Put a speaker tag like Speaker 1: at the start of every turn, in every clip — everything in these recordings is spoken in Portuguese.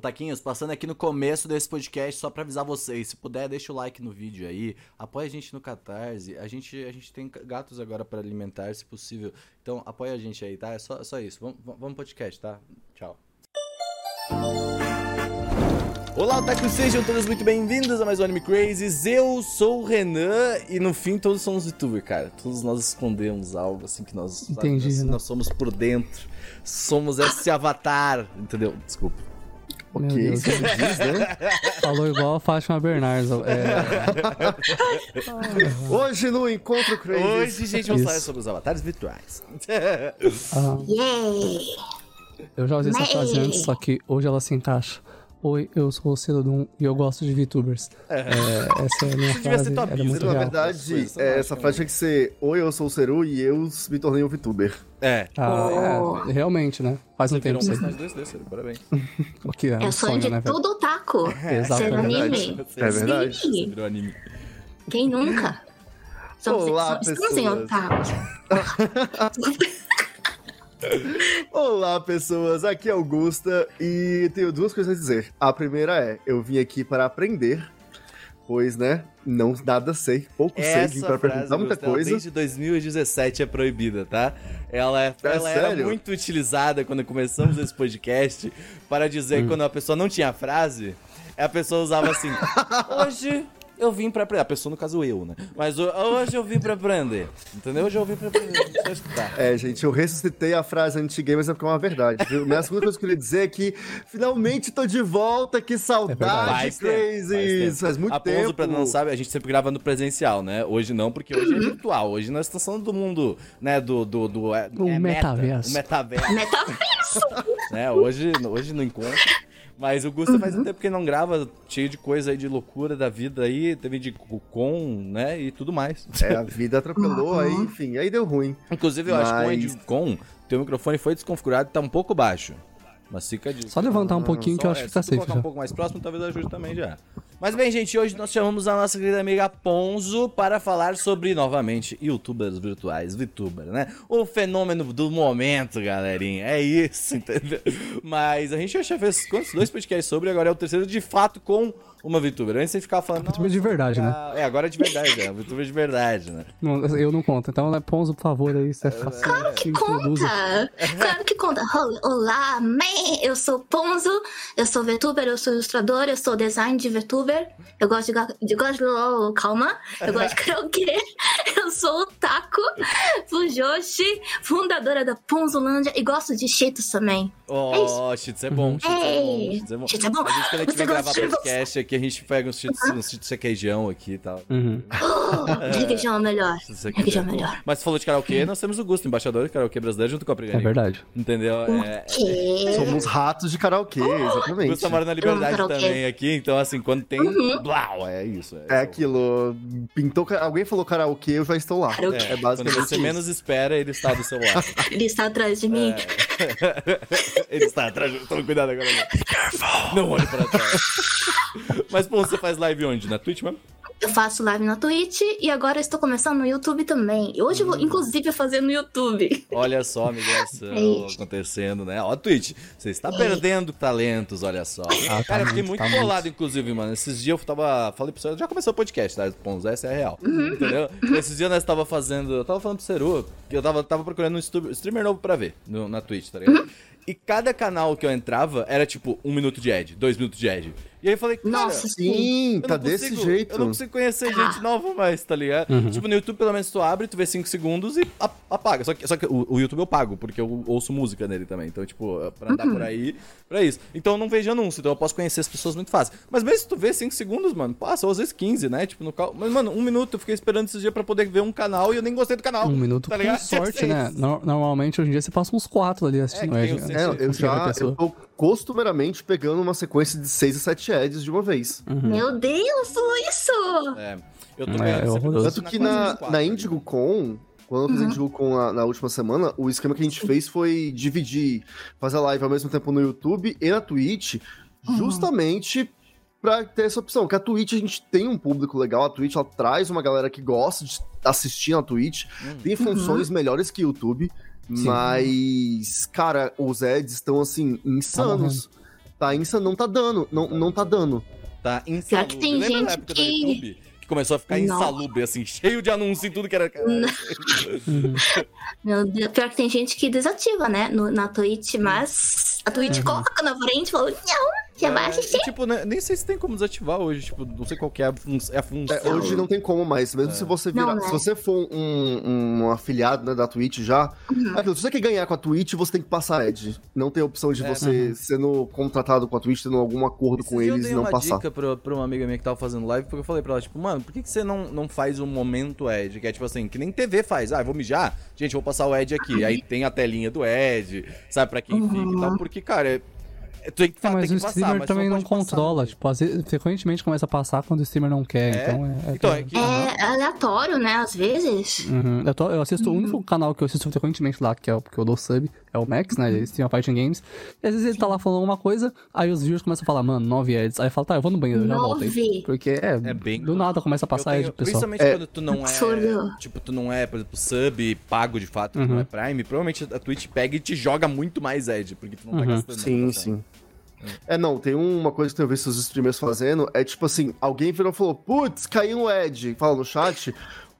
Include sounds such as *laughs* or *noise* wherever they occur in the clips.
Speaker 1: Taquinhos, passando aqui no começo desse podcast só pra avisar vocês. Se puder, deixa o like no vídeo aí. Apoia a gente no Catarse. A gente, a gente tem gatos agora para alimentar, se possível. Então apoia a gente aí, tá? É só, só isso. Vamos, pro podcast, tá? Tchau. Olá, Otaku, sejam todos muito bem-vindos a mais um Anime Crazes. Eu sou o Renan e no fim todos somos youtuber, cara. Todos nós escondemos algo assim que nós,
Speaker 2: Entendi,
Speaker 1: nós,
Speaker 2: né?
Speaker 1: nós somos por dentro. Somos esse avatar, entendeu? Desculpa.
Speaker 2: Meu
Speaker 3: Ok,
Speaker 2: Deus.
Speaker 3: você diz, né? *laughs*
Speaker 2: Falou igual a Fátima Bernardes. É, *laughs*
Speaker 3: Hoje no Encontro Crazy.
Speaker 1: Hoje, gente, vamos
Speaker 2: Isso.
Speaker 1: falar sobre os avatares virtuais.
Speaker 2: ah, eu já usei essa frase antes, só que hoje ela se encaixa. Oi, eu sou o Celodum e eu gosto de VTubers. É, essa é a minha *laughs*
Speaker 1: devia ser
Speaker 2: frase,
Speaker 1: tua
Speaker 2: é muito
Speaker 3: Na verdade,
Speaker 1: Coisas,
Speaker 3: é,
Speaker 1: eu
Speaker 3: essa frase que ser Oi, eu sou o Seru e eu me tornei um VTuber.
Speaker 1: É.
Speaker 2: Ah,
Speaker 4: Oh.
Speaker 2: é, realmente, né? Faz um
Speaker 1: Você virou
Speaker 2: tempo
Speaker 1: um personagem desse, desse, parabéns. *laughs*
Speaker 2: O que é
Speaker 4: É
Speaker 2: um
Speaker 4: o sonho
Speaker 2: sonho,
Speaker 4: de
Speaker 2: né,
Speaker 4: todo otaku. Ser
Speaker 2: Exatamente.
Speaker 4: anime.
Speaker 3: É verdade.
Speaker 1: Você
Speaker 4: Sim.
Speaker 1: virou anime.
Speaker 4: Quem nunca? *laughs* Somos,
Speaker 3: Olá,
Speaker 4: somos- estamos em
Speaker 3: pessoas.
Speaker 4: otaku.
Speaker 3: Olá, pessoas. Aqui é Augusta e tenho duas coisas a dizer. A primeira é: eu vim aqui para aprender, pois, né, não nada sei, pouco sei, vim para perguntar muita
Speaker 1: Gustavo,
Speaker 3: coisa.
Speaker 1: desde 2017 é proibida, tá? Ela, é,
Speaker 3: É
Speaker 1: ela era muito utilizada quando começamos esse podcast para dizer
Speaker 3: Hum.
Speaker 1: que quando a pessoa não tinha frase, a pessoa usava assim: *laughs* Hoje eu vim pra aprender. A pessoa, no caso, eu, né? Mas ho- hoje eu vim pra aprender. Entendeu? Hoje eu vim pra aprender. Não precisa escutar.
Speaker 3: É, gente, eu ressuscitei a frase anti-gay, mas é porque é uma verdade, viu? Minha segunda coisa que eu queria dizer é que finalmente tô de volta, que saudade,
Speaker 1: tempo,
Speaker 3: Crazy! Faz muito
Speaker 1: a
Speaker 3: tempo.
Speaker 1: Pra não sabe, a gente sempre grava no presencial, né? Hoje não, porque hoje é virtual. Hoje nós estamos falando do mundo, né? Do. do, do é,
Speaker 2: O
Speaker 1: é meta,
Speaker 2: metaverso.
Speaker 1: o metaverso.
Speaker 4: Metaverso. *laughs*
Speaker 1: né? Hoje, hoje no encontro. Mas o Gusta faz um tempo que não grava, cheio de coisa aí de loucura da vida aí, teve de com, né? E tudo mais.
Speaker 3: É, a vida atropelou, aí, enfim, aí deu ruim.
Speaker 1: Inclusive, eu acho que o
Speaker 3: Mas-
Speaker 1: Edcom, teu microfone foi desconfigurado e tá um pouco baixo. Mas fica de.
Speaker 2: Só levantar um pouquinho que eu acho que tá
Speaker 1: se
Speaker 2: safe
Speaker 1: colocar
Speaker 2: já.
Speaker 1: um pouco mais próximo, talvez ajude também já. Mas bem, gente, hoje nós chamamos a nossa querida amiga Ponzo para falar sobre, novamente, youtubers virtuais, VTuber, né? O fenômeno do momento, galerinha. É isso, *laughs* entendeu? Mas a gente já fez quantos? Dois podcasts sobre, agora é o terceiro de fato com uma VTuber. Antes você ficava falando.
Speaker 2: VTuber de verdade, né?
Speaker 1: É, agora é de verdade, é. VTuber de verdade, né?
Speaker 2: Não, eu não conto. Então, né, Ponzo, por favor, aí, você faça.
Speaker 4: Claro que conta! Claro que conta. Ol- Olá, man! Eu sou Ponzo, eu sou VTuber, eu sou ilustrador, eu sou design de VTuber. Eu gosto de, de gosto de oh, calma. Eu gosto de *laughs* karaokê. Eu sou o Taco Fujoshi, fundadora da Ponzolândia e gosto de Cheetos também.
Speaker 1: Oh, cheats é bom, é bom, cheats é bom.
Speaker 4: cheats é bom.
Speaker 1: A gente, quando a gente
Speaker 4: Você
Speaker 1: vem gravar podcast aqui, a gente pega uns cheats, uns cheats requeijão aqui e tal.
Speaker 2: Uhum.
Speaker 4: Oh, requeijão é melhor.
Speaker 1: Requeijão.
Speaker 4: É melhor.
Speaker 1: Mas você falou de karaokê, nós temos o Gusto, embaixador de karaokê brasileiro, junto com a
Speaker 2: É
Speaker 1: Priganica.
Speaker 2: verdade.
Speaker 1: Entendeu? É,
Speaker 4: Que?
Speaker 3: Somos ratos de karaokê, exatamente.
Speaker 1: Gusto mora na liberdade também aqui, então assim, quando tem.
Speaker 4: Uhum.
Speaker 1: Blau, é isso.
Speaker 3: É aquilo, pintou, alguém falou karaokê, eu já estou lá.
Speaker 4: Karaokê.
Speaker 3: É,
Speaker 1: Quando
Speaker 3: basicamente
Speaker 1: você
Speaker 3: isso.
Speaker 1: menos espera, ele está do seu lado. *laughs*
Speaker 4: Ele está atrás de mim. *laughs*
Speaker 1: ele está atrás. Toma cuidado agora. Não, não olhe para trás. Mas, pô, você faz live onde? Na Twitch mesmo?
Speaker 4: Eu faço live na Twitch e agora estou começando no YouTube também. Hoje eu
Speaker 1: Hum.
Speaker 4: vou, inclusive, fazer no YouTube.
Speaker 1: Olha só a migração *laughs*
Speaker 4: É
Speaker 1: acontecendo, né? Ó, Twitch, você está perdendo talentos, olha só.
Speaker 2: Ah, tá
Speaker 1: Cara, eu fiquei
Speaker 2: muito,
Speaker 1: muito
Speaker 2: tá
Speaker 1: bolado, inclusive, mano. Esses dias eu tava. Falei pro Seru, já começou o podcast, tá? Pons, essa é real. Entendeu? Esses dias nós tava fazendo. Eu tava falando pro Seru que eu tava, tava procurando um streamer novo pra ver no- na Twitch, tá ligado? E cada canal que eu entrava era tipo um minuto de ad, dois minutos de ad. E aí eu falei, cara,
Speaker 4: Nossa, sim.
Speaker 3: Tá
Speaker 1: não
Speaker 3: desse
Speaker 1: consigo-
Speaker 3: jeito.
Speaker 1: Eu não consigo conhecer gente nova mais, tá ligado?
Speaker 2: Uhum.
Speaker 1: Tipo, no YouTube, pelo menos, tu abre, tu vê 5 segundos e apaga. Só que, só que o, o YouTube eu pago, porque eu ouço música nele também. Então, tipo, pra andar
Speaker 4: Uhum.
Speaker 1: por aí, pra isso. Então eu não vejo anúncio, então eu posso conhecer as pessoas muito fácil. Mas mesmo se tu vê 5 segundos, mano, passa, ou às vezes 15, né? Tipo, no cal... Mas, mano, um minuto eu fiquei esperando esses dias pra poder ver um canal e eu nem gostei do canal.
Speaker 2: Um minuto
Speaker 1: tá
Speaker 2: com
Speaker 1: ligado? *laughs*
Speaker 2: sorte, né? No- normalmente, hoje em dia, você passa uns quatro ali assistindo
Speaker 1: É,
Speaker 3: É, eu
Speaker 2: a
Speaker 3: já eu tô costumeiramente pegando uma sequência de 6 a 7 ads de uma vez.
Speaker 4: Meu Deus, isso!
Speaker 1: É. Eu tô
Speaker 2: É, é
Speaker 1: tô
Speaker 3: Tanto
Speaker 1: na
Speaker 3: que na,
Speaker 1: 24
Speaker 3: na
Speaker 1: ali.
Speaker 3: Indigo Con, quando eu fiz a Indigo Con na, na última semana, o esquema que a gente fez foi dividir, fazer live ao mesmo tempo no YouTube e na Twitch, justamente pra ter essa opção. Porque a Twitch a gente tem um público legal, a Twitch ela traz uma galera que gosta de assistir na Twitch, tem funções melhores que o YouTube, mas, cara, os ads estão assim, insanos. Tá insano, não tá dando, não, não tá dando.
Speaker 1: Tá
Speaker 4: Pior
Speaker 1: insalubre.
Speaker 4: que tem
Speaker 1: Lembra
Speaker 4: gente
Speaker 1: época do
Speaker 4: que-
Speaker 1: YouTube? Que começou a ficar
Speaker 4: Não.
Speaker 1: insalubre, assim, cheio de anúncio e tudo que era... *laughs*
Speaker 2: Uhum.
Speaker 4: Meu Deus, pior que tem gente que desativa, né? No, na Twitch, mas a Twitch coloca na frente e fala, não, já vai
Speaker 1: É,
Speaker 4: assistir.
Speaker 1: e, tipo, né, nem sei se tem como desativar hoje, tipo, não sei qual que é a, fun é a função.
Speaker 3: É, hoje não tem como mais, mesmo se você virar.
Speaker 4: Não, né?
Speaker 3: Se você for um, um afiliado né, da Twitch já.
Speaker 4: Uhum.
Speaker 3: é aquilo, se você quer ganhar com a Twitch, você tem que passar ad. Não tem opção de
Speaker 1: É.
Speaker 3: você sendo contratado com a Twitch, tendo algum acordo com
Speaker 1: Esses dias
Speaker 3: eles
Speaker 1: eu
Speaker 3: e
Speaker 1: dei
Speaker 3: não
Speaker 1: uma
Speaker 3: passar.
Speaker 1: dica pra, pra uma amiga minha que tava fazendo live, porque eu falei pra ela, tipo, mano, por que, que você não, não faz um momento Ed? Que é tipo assim, que nem TV faz. Ah, eu vou mijar? Gente, eu vou passar o Ed aqui. Aí tem a telinha do Ed, sabe, pra quem fica e tal. Porque, cara, é, é, tem que,
Speaker 2: É, mas
Speaker 1: tem
Speaker 2: o
Speaker 1: que
Speaker 2: streamer
Speaker 1: passar, mas
Speaker 2: também
Speaker 1: só
Speaker 2: não
Speaker 1: pode passar.
Speaker 2: controla. Tipo, às vezes, frequentemente começa a passar quando o streamer não quer.
Speaker 1: É?
Speaker 2: Então é. é
Speaker 1: Então, é que-
Speaker 4: É aleatório, né? Às vezes.
Speaker 2: Uhum. Eu, tô- eu assisto o único canal que eu assisto frequentemente lá, que é o que eu dou sub, é o Max, né? Ele streama Fighting Games. E às vezes ele tá lá falando alguma coisa, aí os viewers começam a falar, mano, 9 ads. Aí eu falo, tá, eu vou no banheiro, já volto aí.
Speaker 4: Nove?
Speaker 2: Porque é,
Speaker 1: É bem-
Speaker 2: do nada começa a passar
Speaker 1: Eu
Speaker 2: ad,
Speaker 1: tenho-
Speaker 2: pessoal.
Speaker 1: Principalmente
Speaker 3: É.
Speaker 1: quando tu não é.
Speaker 4: Absurdo.
Speaker 1: Tipo, tu não é, por exemplo, sub pago de fato, tu
Speaker 2: Uhum.
Speaker 1: não é Prime. Provavelmente a Twitch pega e te joga muito mais Ed, porque tu não tá
Speaker 2: Uhum.
Speaker 1: gastando.
Speaker 3: Sim,
Speaker 1: né?
Speaker 3: sim. É, não, tem uma coisa que eu tenho visto os streamers fazendo, é tipo assim, alguém virou e falou, putz, caiu um ad, fala no chat,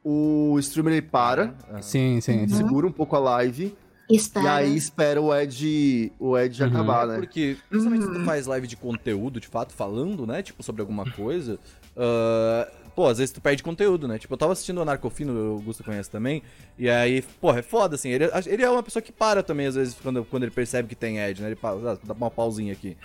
Speaker 3: o streamer ele para,
Speaker 2: Sim, sim, sim.
Speaker 3: segura um pouco a live,
Speaker 4: Espera.
Speaker 3: e aí espera o ad, o ad
Speaker 2: Uhum.
Speaker 3: acabar,
Speaker 1: É
Speaker 3: né?
Speaker 1: porque, principalmente se tu faz live de conteúdo, de fato, falando, né? Tipo, sobre alguma coisa. ah, pô, às vezes tu perde conteúdo, né? Tipo, eu tava assistindo o Narcofino, o Augusto conhece também. E aí, porra, é foda, assim. Ele, ele é uma pessoa que para também, às vezes, quando, quando ele percebe que tem ad, né? Ele pausa, ah, dá uma pausinha aqui.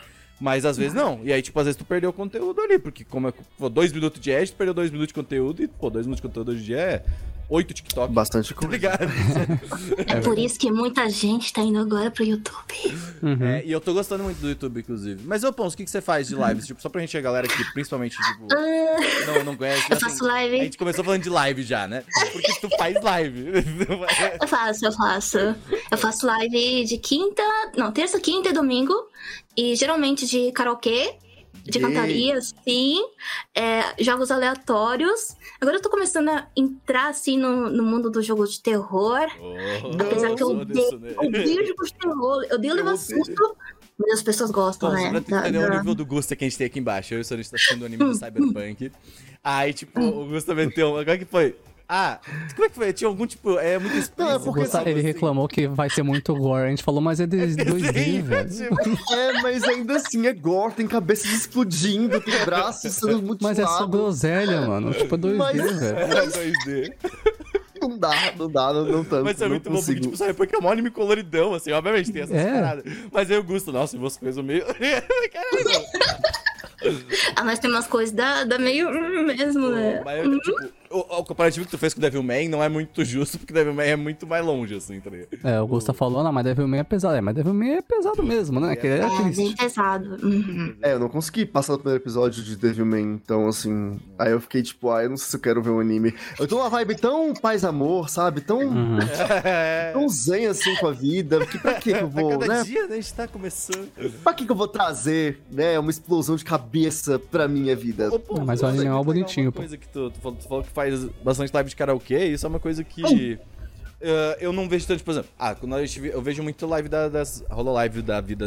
Speaker 1: Mas às vezes não. E aí, tipo, às vezes tu perdeu o conteúdo ali, porque como é pô, dois minutos de ad, tu perdeu dois minutos de conteúdo e, pô, dois minutos de conteúdo hoje em dia é oito TikTok.
Speaker 3: Bastante
Speaker 1: Tá
Speaker 3: coisa.
Speaker 1: ligado? *laughs*
Speaker 4: É por isso que muita gente tá indo agora pro YouTube.
Speaker 2: Uhum.
Speaker 1: É, e eu tô gostando muito do YouTube, inclusive. Mas, ô Pons, o que, que você faz de lives? Tipo, só pra gente, a galera que principalmente, tipo, não, não conhece.
Speaker 4: Eu
Speaker 1: assim,
Speaker 4: faço live.
Speaker 1: A gente começou falando de live já, né? Porque tu faz live. *laughs*
Speaker 4: Eu faço, eu faço. Eu faço live de quinta. Não, terça, quinta e domingo. E geralmente de karaokê. De cantaria, sim. É, jogos aleatórios. Agora eu tô começando a entrar, assim, no, no mundo do jogo de terror. Apesar que eu odeio,
Speaker 1: né?
Speaker 4: odeio jogos de terror. Eu odeio levar susto. Mas as pessoas gostam, né?
Speaker 1: pra
Speaker 4: da-
Speaker 1: o nível do Gusta que a gente tem aqui embaixo. Eu e o Sorista tá assistindo o anime do *laughs* Cyberpunk. Aí, tipo, o Gusta meteu. Agora que foi? Ah, como é que foi? Tinha algum tipo. É muito explícito.
Speaker 3: Não, é porque
Speaker 2: Gostar-
Speaker 1: sabe,
Speaker 2: ele
Speaker 1: assim.
Speaker 2: reclamou que vai ter muito gore. A gente falou, mas é de 2D, *laughs*
Speaker 1: Sim,
Speaker 2: velho.
Speaker 1: tipo,
Speaker 3: É, mas ainda assim é gore, tem cabeças explodindo, tem braços *laughs* sendo mutilados.
Speaker 2: Mas é só groselha, mano. Tipo, é 2D,
Speaker 3: Mas-
Speaker 2: velho.
Speaker 1: é 2D.
Speaker 3: Não dá, não dá, não, não tanto.
Speaker 1: Mas é muito bom, porque,
Speaker 3: consigo.
Speaker 1: tipo, Cyberpunk é um anime coloridão, assim, obviamente tem essas
Speaker 2: É.
Speaker 1: paradas. Mas eu gosto, nossa, umas coisas meio. *laughs* Caralho.
Speaker 4: Ah, mas tem umas coisas da, da meio mesmo, né?
Speaker 1: Mas, eu, tipo, o, o comparativo que tu fez com o Devilman não é muito justo, porque Devilman é muito mais longe, assim, tá ligado?
Speaker 2: É, o Gusta falou, não, mas Devilman é pesado. É, mas Devilman é pesado mesmo, né? Que é
Speaker 4: É,
Speaker 2: aquele
Speaker 4: bem pesado. Uhum.
Speaker 3: É, eu não consegui passar do primeiro episódio de Devilman, então assim. Aí eu fiquei tipo, ah, eu não sei se eu quero ver um anime. Eu tô numa vibe tão paz-amor, sabe? Tão,
Speaker 2: Uhum. *laughs*
Speaker 3: tão zen assim com a vida. Que pra que que eu *laughs*
Speaker 1: A
Speaker 3: vou,
Speaker 1: cada
Speaker 3: né?
Speaker 1: dia, né, a gente tá começando.
Speaker 3: Pra que que eu vou trazer, né, uma explosão de cabeça pra minha vida?
Speaker 1: Ô, pô,
Speaker 2: Não, mas o anime é bonitinho, pô.
Speaker 1: coisa que tu, tu, falou, tu falou que faz bastante live de karaokê, isso é uma coisa que. eh, eu não vejo tanto, por exemplo, ah, quando a gente, eu vejo muito live da, das hololive da vida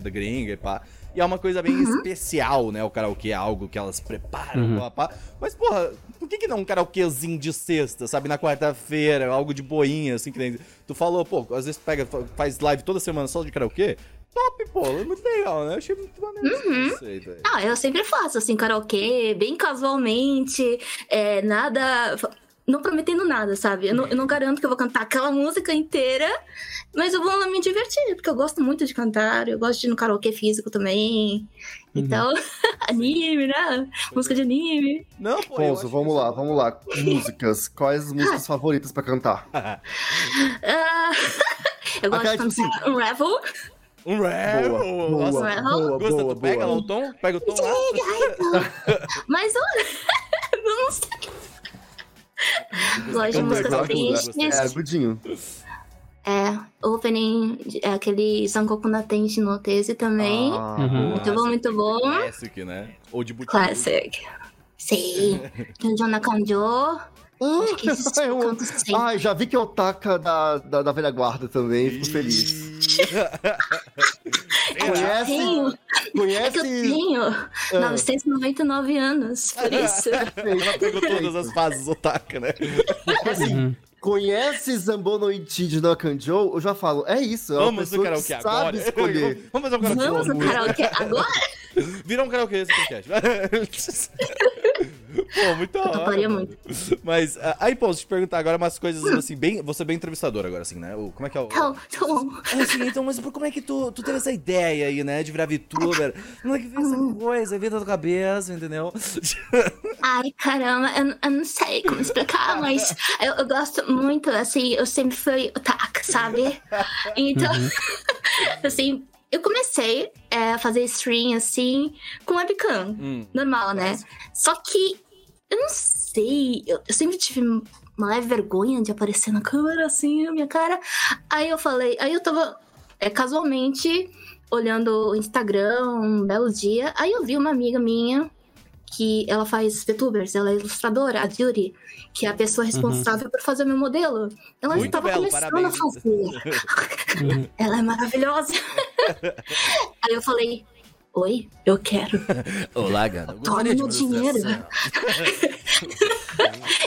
Speaker 1: da gringa e pá. E é uma coisa bem especial, né? O karaokê é algo que elas preparam,
Speaker 2: Uhum.
Speaker 1: Mas, porra, por que, que não um karaokezinho de sexta, sabe? Na quarta-feira, algo de boinha, assim, que nem. Tu falou, pô, às vezes tu pega, fa- faz live toda semana só de karaokê. Top, pô, é muito legal, né? Eu achei muito maneiro esse conceito aí.
Speaker 4: Ah, eu sempre faço, assim, karaokê, bem casualmente, é, nada. Não prometendo nada, sabe? Eu não, eu não garanto que eu vou cantar aquela música inteira, mas eu vou me divertir, porque eu gosto muito de cantar, eu gosto de ir no karaokê físico também. Então, *laughs* anime, né? Música de anime.
Speaker 1: Não, pô.
Speaker 3: Ponzo, vamos lá,
Speaker 1: isso-
Speaker 3: vamos lá. Músicas. Quais as músicas *laughs* favoritas pra cantar? *laughs*
Speaker 4: Ah, eu gosto
Speaker 3: Aquela,
Speaker 4: de
Speaker 3: tipo
Speaker 4: cantar um Revel.
Speaker 1: Um rap.
Speaker 3: Boa, boa,
Speaker 1: Nossa,
Speaker 4: Nossa,
Speaker 3: boa,
Speaker 1: Gusta,
Speaker 3: boa,
Speaker 1: tu pega lá
Speaker 3: boa.
Speaker 1: o tom? Pega o tom lá.
Speaker 4: Mas olha, não sei. Gosto de músicas tristes.
Speaker 3: É, Gudinho.
Speaker 4: É, opening, é aquele Sankoku na Tenshi no Tese também.
Speaker 3: Ah,
Speaker 2: Uhum.
Speaker 4: muito bom, muito bom.
Speaker 1: Classic, né? Ou de boteco.
Speaker 4: Classic. Sim. *laughs* Kyunjo na Kanjo. Isso *laughs* eu.
Speaker 3: Ai, já vi que é o Taka da, da, da velha guarda também, fico feliz. *laughs* Conhece?
Speaker 4: tenho. É que eu
Speaker 3: Conhece?
Speaker 4: tenho 999 anos, por isso.
Speaker 1: Ela pegou todas as fases do Otaka, né? *laughs*
Speaker 3: assim, conhece Zambono Ichi de Nokanjo? Eu já falo, é isso. É
Speaker 1: Vamos no karaokê
Speaker 3: sabe
Speaker 1: agora.
Speaker 3: escolher. *laughs*
Speaker 1: Vamos fazer um karaokê.
Speaker 4: Vamos no karaokê *laughs* agora?
Speaker 1: Vira um karaokê esse podcast. Pô, muito
Speaker 4: Eu toparia muito.
Speaker 1: Mas, ah, aí, pô, deixa eu te perguntar agora umas coisas assim, bem. Você é bem entrevistador agora, assim, né? O- Como é que é o.
Speaker 4: Então, então,
Speaker 1: É assim, então, mas por- como é que tu, tu teve essa ideia aí, né? De virar VTuber? Como é que veio essa coisa? Veio da tua cabeça, entendeu?
Speaker 4: ai caramba, eu, eu não sei como explicar, mas eu, eu gosto muito, assim, eu sempre fui otaku, sabe? Então, *laughs* assim, eu comecei é, a fazer stream, assim, com webcam,
Speaker 1: Hum.
Speaker 4: normal, né? Só que, eu não sei, eu, eu sempre tive uma leve vergonha de aparecer na câmera, assim, a minha cara. Aí eu falei, aí eu tava é, casualmente olhando o Instagram um belo dia, aí eu vi uma amiga minha que ela faz VTubers, ela é ilustradora, a Judy, que é a pessoa responsável por fazer meu modelo. Ela
Speaker 1: Muito
Speaker 4: estava
Speaker 1: belo,
Speaker 4: começando
Speaker 1: parabéns.
Speaker 4: a fazer. *laughs* ela é maravilhosa. *laughs* Aí eu falei, oi, eu quero. *laughs*
Speaker 1: Olá, gata.
Speaker 4: Toma meu dinheiro. *laughs*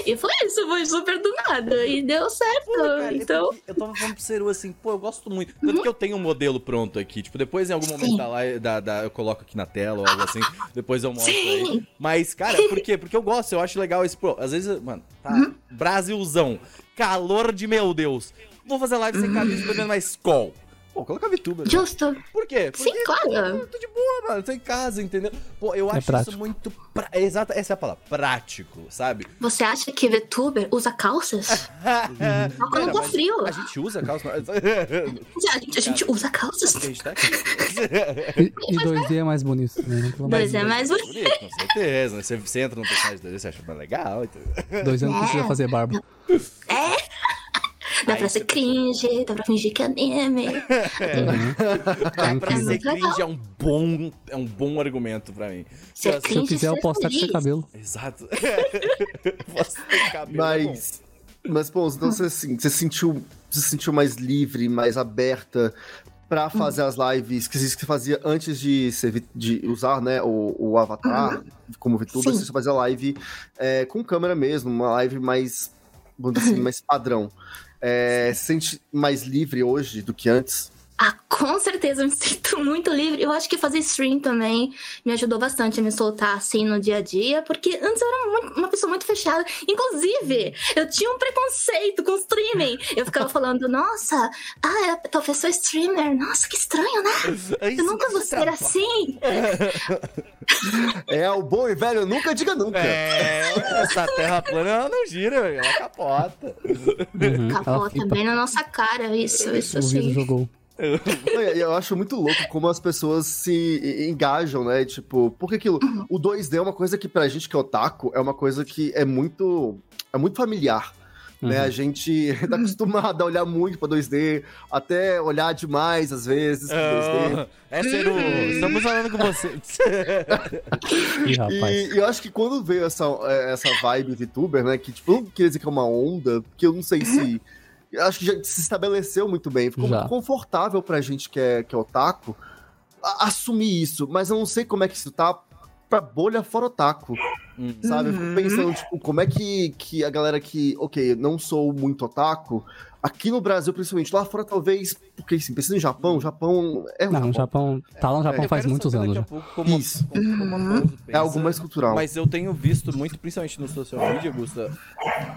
Speaker 4: E foi isso, foi super do nada. E deu certo.
Speaker 1: Cara,
Speaker 4: então,
Speaker 1: eu tava falando pro Seru assim, pô, eu gosto muito. Tanto que eu tenho um modelo pronto aqui. Tipo, depois em algum momento da live, da, da- eu coloco aqui na tela ou algo assim. Depois eu mostro aí.
Speaker 4: Sim.
Speaker 1: Mas, cara, *laughs* por quê? Porque eu gosto, eu acho legal esse. Pô, às vezes, mano, tá.
Speaker 4: Uhum.
Speaker 1: Brasilzão. Calor de meu Deus. Vou fazer live sem camisa bebendo mais Skol. Pô, coloca VTuber. né?
Speaker 4: justo.
Speaker 1: Por quê?
Speaker 4: Sim,
Speaker 1: Porque,
Speaker 4: claro.
Speaker 1: pô, eu tô de boa, mano. Tô em casa, entendeu? Pô, eu acho isso
Speaker 2: prático.
Speaker 1: muito. Pra... Exato, essa é a palavra. Prático, sabe?
Speaker 4: Você acha que VTuber usa calças? *laughs* Só quando
Speaker 1: Cara,
Speaker 4: tá
Speaker 1: mas
Speaker 4: frio.
Speaker 1: A gente usa calça.
Speaker 4: A gente, a gente usa calças.
Speaker 1: a gente tá aqui.
Speaker 2: E, e 2D é mais bonito. Né? Pelo amor de
Speaker 4: Dois é mais bonito.
Speaker 1: Bonito, com certeza. né? Você, você entra no personagem dele, você acha mais legal. Entendeu?
Speaker 2: Deus. Dois anos não precisa fazer barba.
Speaker 4: Dá
Speaker 1: Aí
Speaker 4: pra ser cringe, dá pra fingir que é anime. *laughs*
Speaker 1: Pra
Speaker 2: incrível.
Speaker 1: ser
Speaker 4: muito legal.
Speaker 1: cringe é um bom, é um bom argumento pra mim.
Speaker 4: Ser
Speaker 1: Eu-
Speaker 2: Se eu quiser, eu
Speaker 4: ser
Speaker 2: posso estar com seu cabelo.
Speaker 1: Exato. *laughs* Você tem cabelo. é bom.
Speaker 3: Mas, mas pô, então você, assim, você sentiu, você se sentiu mais livre, mais aberta pra fazer as lives que você fazia antes de, ser, de usar, né, o, o avatar como VTuber,
Speaker 4: Sim.
Speaker 3: você fazia live é, com câmera mesmo, uma live mais, vamos dizer assim, mais padrão. É, se sente mais livre hoje do que antes?
Speaker 4: Ah, com certeza, eu me sinto *laughs* muito livre. Eu acho que fazer stream também me ajudou bastante a me soltar assim no dia a dia, porque antes eu era muito- uma pessoa muito fechada. Inclusive, eu tinha um preconceito com streaming. Eu ficava *laughs* falando, nossa, ah, é a professor streamer, nossa, que estranho, né?
Speaker 1: É isso
Speaker 4: Eu nunca vou ser
Speaker 1: trabalha.
Speaker 4: assim. *laughs*
Speaker 3: É o bom e velho, nunca diga nunca.
Speaker 1: É, essa terra plana ela não gira, velho, ela capota.
Speaker 2: Uhum.
Speaker 4: Capota bem na nossa cara, isso, isso
Speaker 2: O vírus
Speaker 4: sim.
Speaker 2: jogou. *laughs*
Speaker 3: Não, e Eu acho muito louco como as pessoas se engajam, né? Tipo, porque aquilo. O 2D é uma coisa que pra gente que é otaku é uma coisa que é muito. É muito familiar. Né?
Speaker 2: Uhum.
Speaker 3: A gente *laughs* tá acostumado a olhar muito pra 2D, até olhar demais às vezes pra 2D.
Speaker 1: É Seru, estamos falando com você. *laughs*
Speaker 2: Ih, rapaz.
Speaker 3: E, e eu acho que quando veio essa, é, essa vibe VTuber, né? Que tipo, eu não queria dizer que é uma onda, porque eu não sei se. Eu acho que já se estabeleceu muito bem. Ficou
Speaker 2: Já.
Speaker 3: muito confortável pra gente que é, que é otaku a- assumir isso. Mas eu não sei como é que isso tá pra bolha fora otaku.
Speaker 1: Hum.
Speaker 3: Sabe? Eu fico pensando, tipo, como é que, que a galera que, ok, não sou muito otaku, aqui no Brasil, principalmente, lá fora talvez, porque assim, pensando em Japão, o Japão é um
Speaker 2: Não, o
Speaker 3: Japão.
Speaker 2: Japão. Tá lá no Japão
Speaker 1: Eu
Speaker 2: faz muitos anos já.
Speaker 1: a pouco como,
Speaker 3: Isso.
Speaker 1: como- como a Pouso
Speaker 3: É algo
Speaker 1: pensa.
Speaker 3: mais cultural.
Speaker 1: Mas eu tenho visto muito, principalmente no social media, Gusta,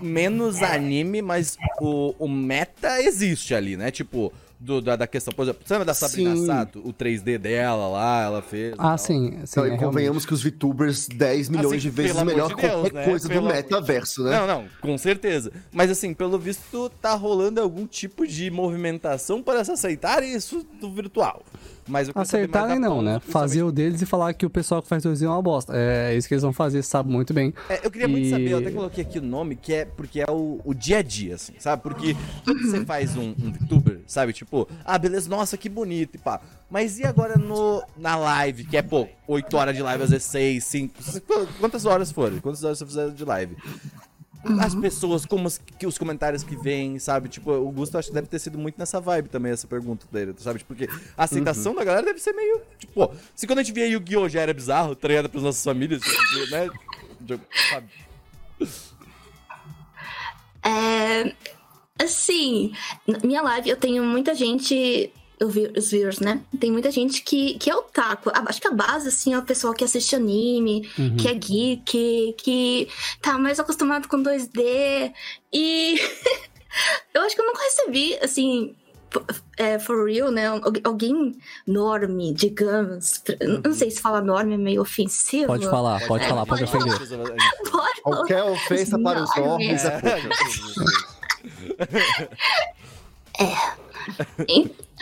Speaker 1: menos anime, mas o, o meta existe ali, né? Tipo, do- da, da questão, por exemplo, você lembra da Sabrina
Speaker 3: Sim.
Speaker 1: Sato? O 3D dela lá, ela fez.
Speaker 2: Ah,
Speaker 1: tal.
Speaker 2: sim. sim
Speaker 3: Então,
Speaker 2: é
Speaker 3: e
Speaker 2: realmente.
Speaker 3: convenhamos que os VTubers 10 milhões
Speaker 1: Assim,
Speaker 3: de vezes melhor
Speaker 1: de
Speaker 3: que
Speaker 1: Deus,
Speaker 3: qualquer
Speaker 1: né?
Speaker 3: coisa do
Speaker 1: Pelo amor-
Speaker 3: metaverso, né?
Speaker 1: Não, não, com certeza. Mas assim, pelo visto, tá rolando algum tipo de movimentação para se aceitarem isso do virtual. Mas
Speaker 2: Acertarem não, né? Fazer o deles e falar que o pessoal que faz 2D é uma bosta. É isso que eles vão fazer, sabe muito bem.
Speaker 1: É, eu queria muito
Speaker 2: E-
Speaker 1: saber, eu até coloquei aqui o nome, que é porque é o, o dia a dia, assim, sabe? Porque quando você faz um, um VTuber, sabe? Tipo, ah, beleza, nossa, que bonito e pá. Mas e agora no, na live, que é, pô, 8 horas de live, às vezes 6, 5, quantas horas forem? Quantas horas você fizer de live? As pessoas, como os, que, os comentários que vêm, sabe? Tipo, o Gusto acho que deve ter sido muito nessa vibe também, essa pergunta dele, sabe? Porque a aceitação da galera deve ser meio. Tipo, pô, se quando a gente via Yu-Gi-Oh! já era bizarro, treinada pras nossas famílias, tipo, né? Jogo- sabe?
Speaker 4: É, assim, na minha live eu tenho muita gente. Os viewers, né? Tem muita gente que, que é otaku. Acho que a base, assim, é o pessoal que assiste anime, que é geek, que tá mais acostumado com 2D. E *laughs* eu acho que eu nunca recebi, assim, é, for real, né? Algu- Alguém norme, digamos. Não sei se falar norme é meio ofensivo.
Speaker 2: Pode falar, pode falar, pode
Speaker 4: pode
Speaker 2: ofender. *laughs*
Speaker 4: Pode falar.
Speaker 3: Qualquer ofensa para os *laughs*
Speaker 4: Não,
Speaker 3: orcs é pouca.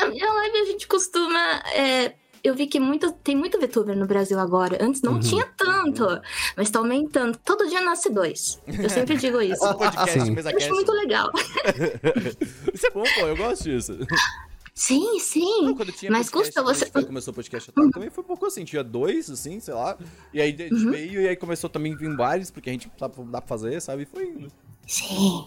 Speaker 4: Em- Na minha live a gente costuma. é, eu vi que muito, tem muito VTuber no Brasil agora. Antes
Speaker 2: Uhum.
Speaker 4: não tinha tanto, mas tá aumentando. Todo dia nasce dois. Eu sempre digo *laughs* isso.
Speaker 1: Esse podcast,
Speaker 2: Sim.
Speaker 1: mesa
Speaker 4: Eu acho muito legal. *laughs*
Speaker 1: Isso é bom, pô, eu gosto disso.
Speaker 4: Sim, sim.
Speaker 1: Não, quando tinha
Speaker 4: Mas
Speaker 1: podcast,
Speaker 4: Gusta, você.
Speaker 1: Quando começou o podcast Otaku, também foi um pouco assim. Tinha dois, assim, sei lá. E aí a gente
Speaker 4: Uhum.
Speaker 1: veio e aí começou também a vir vários, porque a gente dá pra fazer, sabe? E foi indo.
Speaker 4: Sim.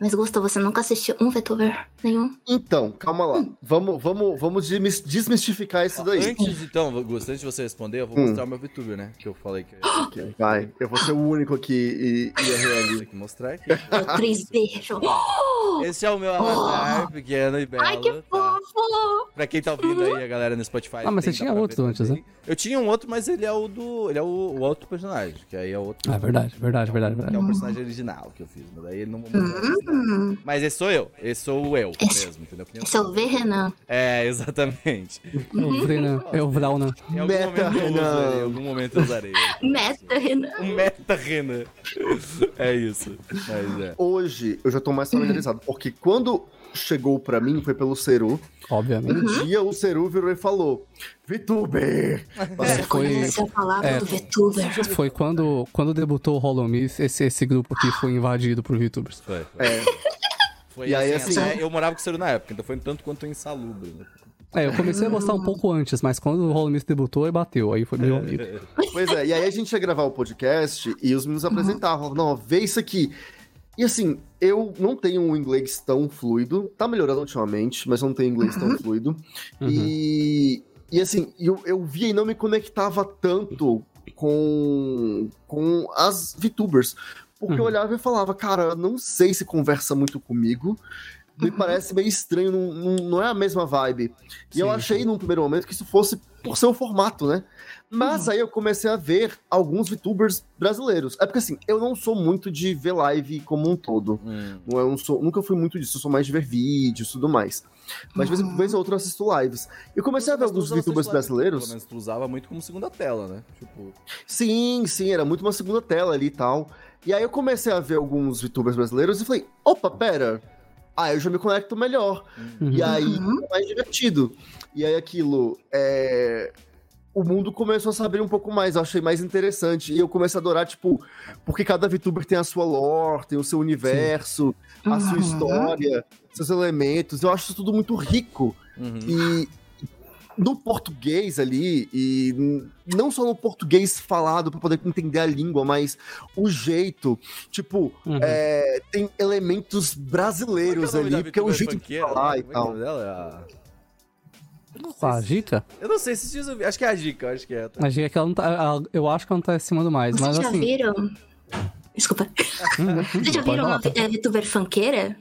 Speaker 4: Mas Gusta, você nunca assistiu um VTuber nenhum?
Speaker 3: Então, calma lá. Vamos, vamos, vamos desmis- desmistificar isso daí.
Speaker 1: Antes, então, Augusto, antes de você responder, eu vou
Speaker 3: Hum.
Speaker 1: mostrar o meu VTuber, né? Que eu falei que ia *gasps*
Speaker 3: Vai, eu vou ser o único aqui e, e a
Speaker 1: ter que mostrar aqui.
Speaker 4: O Três beijos. *gasps* *gasps*
Speaker 1: Esse é o meu avatar, pequeno e belo.
Speaker 4: Ai, que
Speaker 1: tá?
Speaker 4: fofo!
Speaker 1: Pra quem tá ouvindo aí, a galera no Spotify.
Speaker 2: Ah, mas
Speaker 1: tem,
Speaker 2: você tinha outro antes,
Speaker 1: também. Eu tinha um outro, mas ele é o do. Ele é o, o outro personagem, que aí é outro.
Speaker 2: Ah, verdade, verdade, verdade,
Speaker 1: Que é
Speaker 2: verdade.
Speaker 1: o personagem original que eu fiz, mas daí ele não não. Mas esse sou eu, esse sou o eu
Speaker 4: Esse-
Speaker 1: mesmo, entendeu? Eu
Speaker 4: Esse é o V, Renan.
Speaker 1: É, exatamente.
Speaker 2: É o Vrenan, é o Vraunan.
Speaker 1: Em algum
Speaker 3: Meta,
Speaker 1: momento eu
Speaker 3: Renan.
Speaker 1: usarei, em algum momento eu usarei.
Speaker 4: Meta, Renan.
Speaker 1: Um meta Renan. É isso. Mas é.
Speaker 3: Hoje eu já tô mais familiarizado, porque quando chegou pra mim foi pelo Ceru.
Speaker 2: Obviamente.
Speaker 3: Um dia o Ceru virou e falou: VTuber! *laughs*
Speaker 4: Você
Speaker 2: foi- é.
Speaker 4: VTuber.
Speaker 2: Foi quando, quando debutou o Holomyth, esse, esse grupo aqui foi invadido por VTubers.
Speaker 1: Foi, foi.
Speaker 3: É,
Speaker 1: Foi
Speaker 3: E aí,
Speaker 1: assim,
Speaker 3: assim-
Speaker 1: até eu morava com o Ciro na época, então foi tanto quanto insalubre. Né?
Speaker 2: É, eu comecei a gostar um pouco antes, mas quando o Holomyth debutou, aí bateu. Aí foi meu amigo. *laughs*
Speaker 3: pois é, e aí a gente ia gravar o podcast e os meninos apresentavam, não, vê isso aqui. E assim, eu não tenho um inglês tão fluido, tá melhorando ultimamente, mas eu não tenho inglês tão fluido. E, e assim, eu, eu via e não me conectava tanto com, com as VTubers. Porque eu olhava e falava, cara, eu não sei se conversa muito comigo. Me parece meio estranho, não, não, não é a mesma vibe. E eu
Speaker 2: Sim,
Speaker 3: achei num primeiro momento que isso fosse por ser o formato, né? Mas aí eu comecei a ver alguns VTubers brasileiros. É porque assim, eu não sou muito de ver live como um todo.
Speaker 1: Hum.
Speaker 3: Não, eu não sou, nunca fui muito disso, eu sou mais de ver vídeos e tudo mais. Mas de vez, em- vez ou outra eu assisto lives. E eu comecei a ver alguns VTubers brasileiros.
Speaker 1: Pelo menos tu usava muito como segunda tela, né? Tipo,
Speaker 3: Sim, sim, era muito uma segunda tela ali e tal. E aí eu comecei a ver alguns VTubers brasileiros e falei, opa, pera. Ah, eu já me conecto melhor. E aí é mais divertido. E aí aquilo, é... O mundo começou a se abrir um pouco mais, eu achei mais interessante. E eu comecei a adorar, tipo, porque cada VTuber tem a sua lore, tem o seu universo, a sua história, seus elementos. Eu acho isso tudo muito rico.
Speaker 1: uhum.
Speaker 3: E no português ali, e não só no português falado para poder entender a língua, mas o jeito, tipo,
Speaker 2: Uhum.
Speaker 3: é, tem elementos brasileiros
Speaker 1: é que é
Speaker 3: ali, porque é o jeito de falar e
Speaker 1: Como é que é o
Speaker 3: tal.
Speaker 1: É a-
Speaker 2: a Gica?
Speaker 1: Eu não sei, eu vi. Acho que é a dica, acho que é. tá?
Speaker 2: A Gica, que ela não tá, ela- eu acho que ela não tá acima do mais,
Speaker 4: Vocês
Speaker 2: mas
Speaker 4: já
Speaker 2: assim.
Speaker 4: viram? Desculpa. Vocês já viram uma é, VTuber funkeira?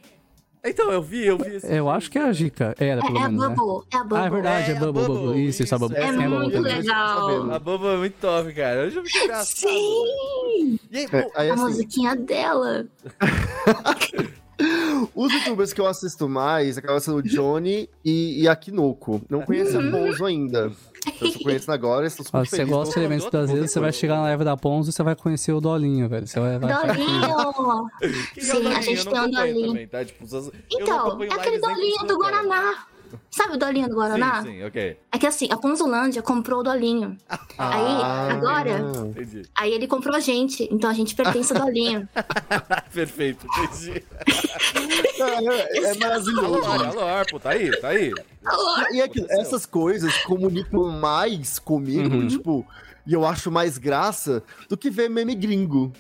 Speaker 1: Então, eu vi, eu vi. esse-
Speaker 2: Eu acho que é a Gica. Era,
Speaker 4: É,
Speaker 2: pelo
Speaker 4: é a
Speaker 2: menos, né?
Speaker 4: Bubble. É a Bubble.
Speaker 2: Ah, é verdade, é
Speaker 1: É, a
Speaker 2: Bubble,
Speaker 1: Bubble,
Speaker 2: Bubble. Isso, isso, a Bubble.
Speaker 4: É
Speaker 2: a Bubble
Speaker 4: muito legal.
Speaker 1: A Boba é muito top, cara. Eu já vi que engraçado.
Speaker 4: Sim!
Speaker 1: E aí,
Speaker 3: É,
Speaker 1: pô,
Speaker 3: aí,
Speaker 4: A
Speaker 3: assim,
Speaker 4: musiquinha dela. *laughs*
Speaker 3: os youtubers que eu assisto mais acaba sendo o Johnny e, e a Kinoko. Não conheço a Pouso ainda. Eu só conheço agora, estou super
Speaker 2: Ah, Você gosta de
Speaker 1: Tô
Speaker 2: elementos brasileiros, você vai chegar na live da Ponzo e você vai conhecer o Dolinho, velho. Você vai, vai
Speaker 4: Dolinho!
Speaker 1: é o
Speaker 4: Sim, a gente tem um
Speaker 1: acompanho
Speaker 4: Dolinho.
Speaker 1: também, tá? Tipo, eu não
Speaker 4: Então, é aquele Dolinho do
Speaker 1: tela.
Speaker 4: Guaraná. Sabe o Dolinho do Guaraná?
Speaker 1: Sim, sim, ok.
Speaker 4: É que assim, a Ponzolândia comprou o Dolinho.
Speaker 3: Ah,
Speaker 4: Aí, agora,
Speaker 1: Entendi.
Speaker 4: aí ele comprou a gente. Então a gente pertence ao Dolinho. *laughs*
Speaker 1: Perfeito, entendi. *laughs*
Speaker 3: É, é maravilhoso.
Speaker 1: Alô, alô, pô, tá aí, tá aí.
Speaker 3: E aquilo, essas coisas comunicam mais comigo,
Speaker 2: Uhum.
Speaker 3: tipo, E eu acho mais graça do que ver meme gringo.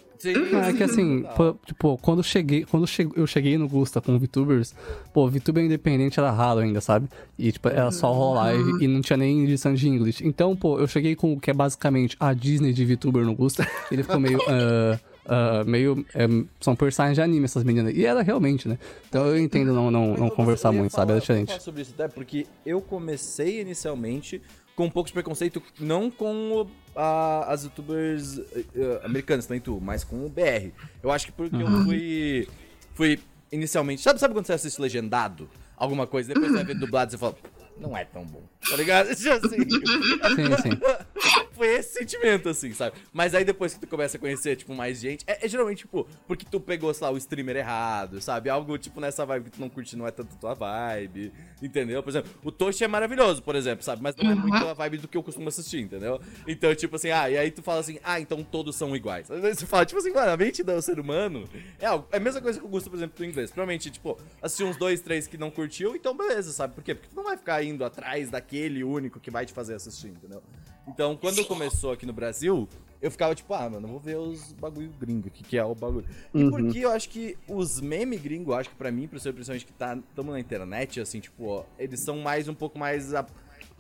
Speaker 2: Não, é que assim, pô, tipo, quando eu cheguei, quando eu che- eu cheguei no Gusta com VTubers, pô, VTuber independente era raro ainda, sabe? E, tipo, era só Raw Live e não tinha nem edição de English. Então, pô, eu cheguei com o que é basicamente a Disney de VTuber no Gusta, *laughs* ele ficou meio. *laughs* ah, ah, meio. é, são personagens de anime essas meninas. E era realmente, né? Então eu entendo não, não, não conversar muito, sabe?
Speaker 1: falar-
Speaker 2: Era diferente.
Speaker 1: falar sobre isso até porque eu comecei inicialmente com um pouco de preconceito, não com a- as youtubers eh, americanas, nem tu, mas com o BR. Eu acho que porque eu fui, fui inicialmente. Sabe, sabe quando você assiste legendado? Alguma coisa, depois você vai ver dublado e você fala. Não é tão bom. Tá ligado? *laughs* Tipo assim,
Speaker 2: Sim, sim. *laughs*
Speaker 1: foi esse sentimento, assim, sabe? Mas aí depois que tu começa a conhecer, tipo, mais gente, é, é geralmente, tipo, porque tu pegou, sei lá, o streamer errado, sabe? Algo, tipo, nessa vibe que tu não curte, não é tanto tua vibe, entendeu? Por exemplo, o Toshi é maravilhoso, por exemplo, sabe? Mas não é muito a vibe do que eu costumo assistir, entendeu? Então, tipo assim, ah, e aí tu fala assim, ah, então todos são iguais. Às vezes você fala, tipo assim, mano, a mente do ser humano é, algo, é a mesma coisa que eu gosto, por exemplo, do inglês. Provavelmente, tipo, assistir uns dois, três que não curtiu, então beleza, sabe? Por quê? Porque tu não vai ficar indo atrás daquele único que vai te fazer assistir, entendeu? Então, quando começou aqui no Brasil, eu ficava tipo, ah, mano, vou ver os bagulho gringo, o que, que é o bagulho. E porque eu acho que os meme gringo, acho que pra mim, pra ser principalmente que tá, tamo na internet, assim, tipo, ó, eles são mais, um pouco mais a-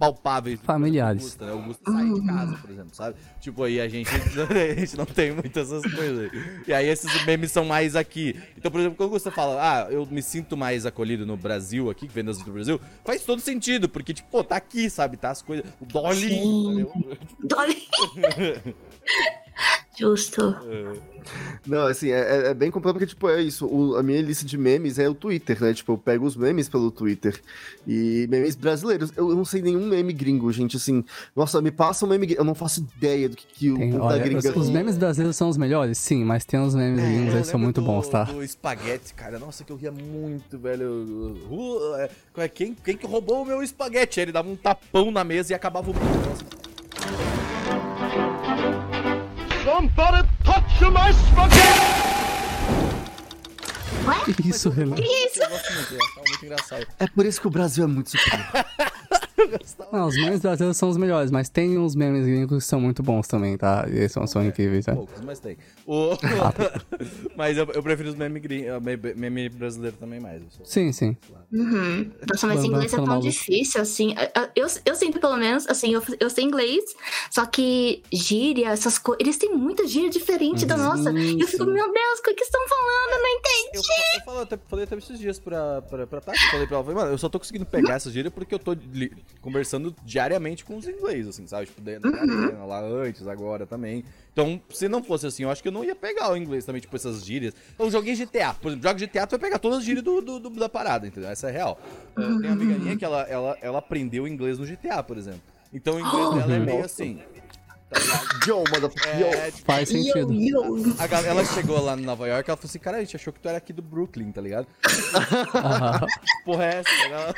Speaker 1: palpáveis.
Speaker 2: Familiares.
Speaker 1: Augusta, né? Sai de casa, por exemplo, sabe? Tipo, aí a gente, *laughs* a gente não tem muitas essas coisas aí. E aí esses memes são mais aqui. Então, por exemplo, quando Augusto fala, ah, eu me sinto mais acolhido no Brasil aqui, que vem das do Brasil, faz todo sentido, porque, tipo, pô, tá aqui, sabe? Tá as coisas. O Dolly.
Speaker 4: Dolly. *laughs* Justo.
Speaker 3: Não, assim, é, é- é bem complicado porque, tipo, é isso. o- a minha lista de memes é o Twitter, né? Tipo, eu pego os memes pelo Twitter. E memes brasileiros. Eu, eu não sei nenhum meme gringo, gente. Assim, nossa, me passa um meme gringo. Eu não faço ideia do que, que o
Speaker 2: Tem, olha,
Speaker 3: gringa.
Speaker 2: os, os memes brasileiros são os melhores? Sim, mas tem uns memes gringos
Speaker 1: É, Eu
Speaker 2: aí que são muito
Speaker 1: do-
Speaker 2: bons, tá?
Speaker 1: Do espaguete, cara. Nossa, que eu ria muito, velho. Uh, é, qual é? Quem, quem que roubou o meu espaguete? Ele dava um tapão na mesa e acabava o vídeo. Nossa.
Speaker 5: Somebody touch my spaghetti!
Speaker 2: Que isso, Renan?
Speaker 4: Que isso?
Speaker 1: Engraçado.
Speaker 3: É por isso que o Brasil é muito superior. *laughs*
Speaker 2: Não, os memes brasileiros são os melhores, mas tem uns memes gringos que são muito bons também, tá? E eles são, são incríveis, né?
Speaker 1: Poucos, mas tem. O... *laughs* mas eu, eu prefiro os meme, gring... eh, meme, brasileiro também mais. eu sou-
Speaker 2: Sim, sim.
Speaker 4: Uhum. Nossa, mas
Speaker 2: Bam,
Speaker 4: inglês é tão difícil, assim. Eu, eu sinto, pelo menos, assim, eu, eu sei inglês, só que gíria, essas coisas. Eles têm muita gíria diferente da nossa. E eu fico, meu Deus, o que, que estão falando? Eu não entendi.
Speaker 1: Eu, eu falo, até, falei até esses dias pra, pra, pra Tati, falei pra ela, falei, mano, eu só tô conseguindo pegar essa gíria porque eu tô li- conversando diariamente com os ingleses, assim, sabe? Tipo, dentro da arena, lá antes, agora também. Então, se não fosse assim, eu acho que eu não ia pegar o inglês também, tipo, essas gírias. Eu joguei GTA, por exemplo, joga GTA, tu vai pegar todas as gírias do, do- do- da parada, entendeu? Essa é real. Eu tenho uma amiga minha que ela, ela, ela aprendeu inglês no GTA, por exemplo. Então, o inglês dela é meio assim. Tá ligado? *laughs*
Speaker 3: Yo, motherfucker.
Speaker 1: É, tipo,
Speaker 2: Faz sentido.
Speaker 4: Yo, yo.
Speaker 1: a ela chegou lá em Nova York, ela falou assim, cara, a gente achou que tu era aqui do Brooklyn, tá ligado?
Speaker 2: Aham. *laughs*
Speaker 1: porra é essa? Ela...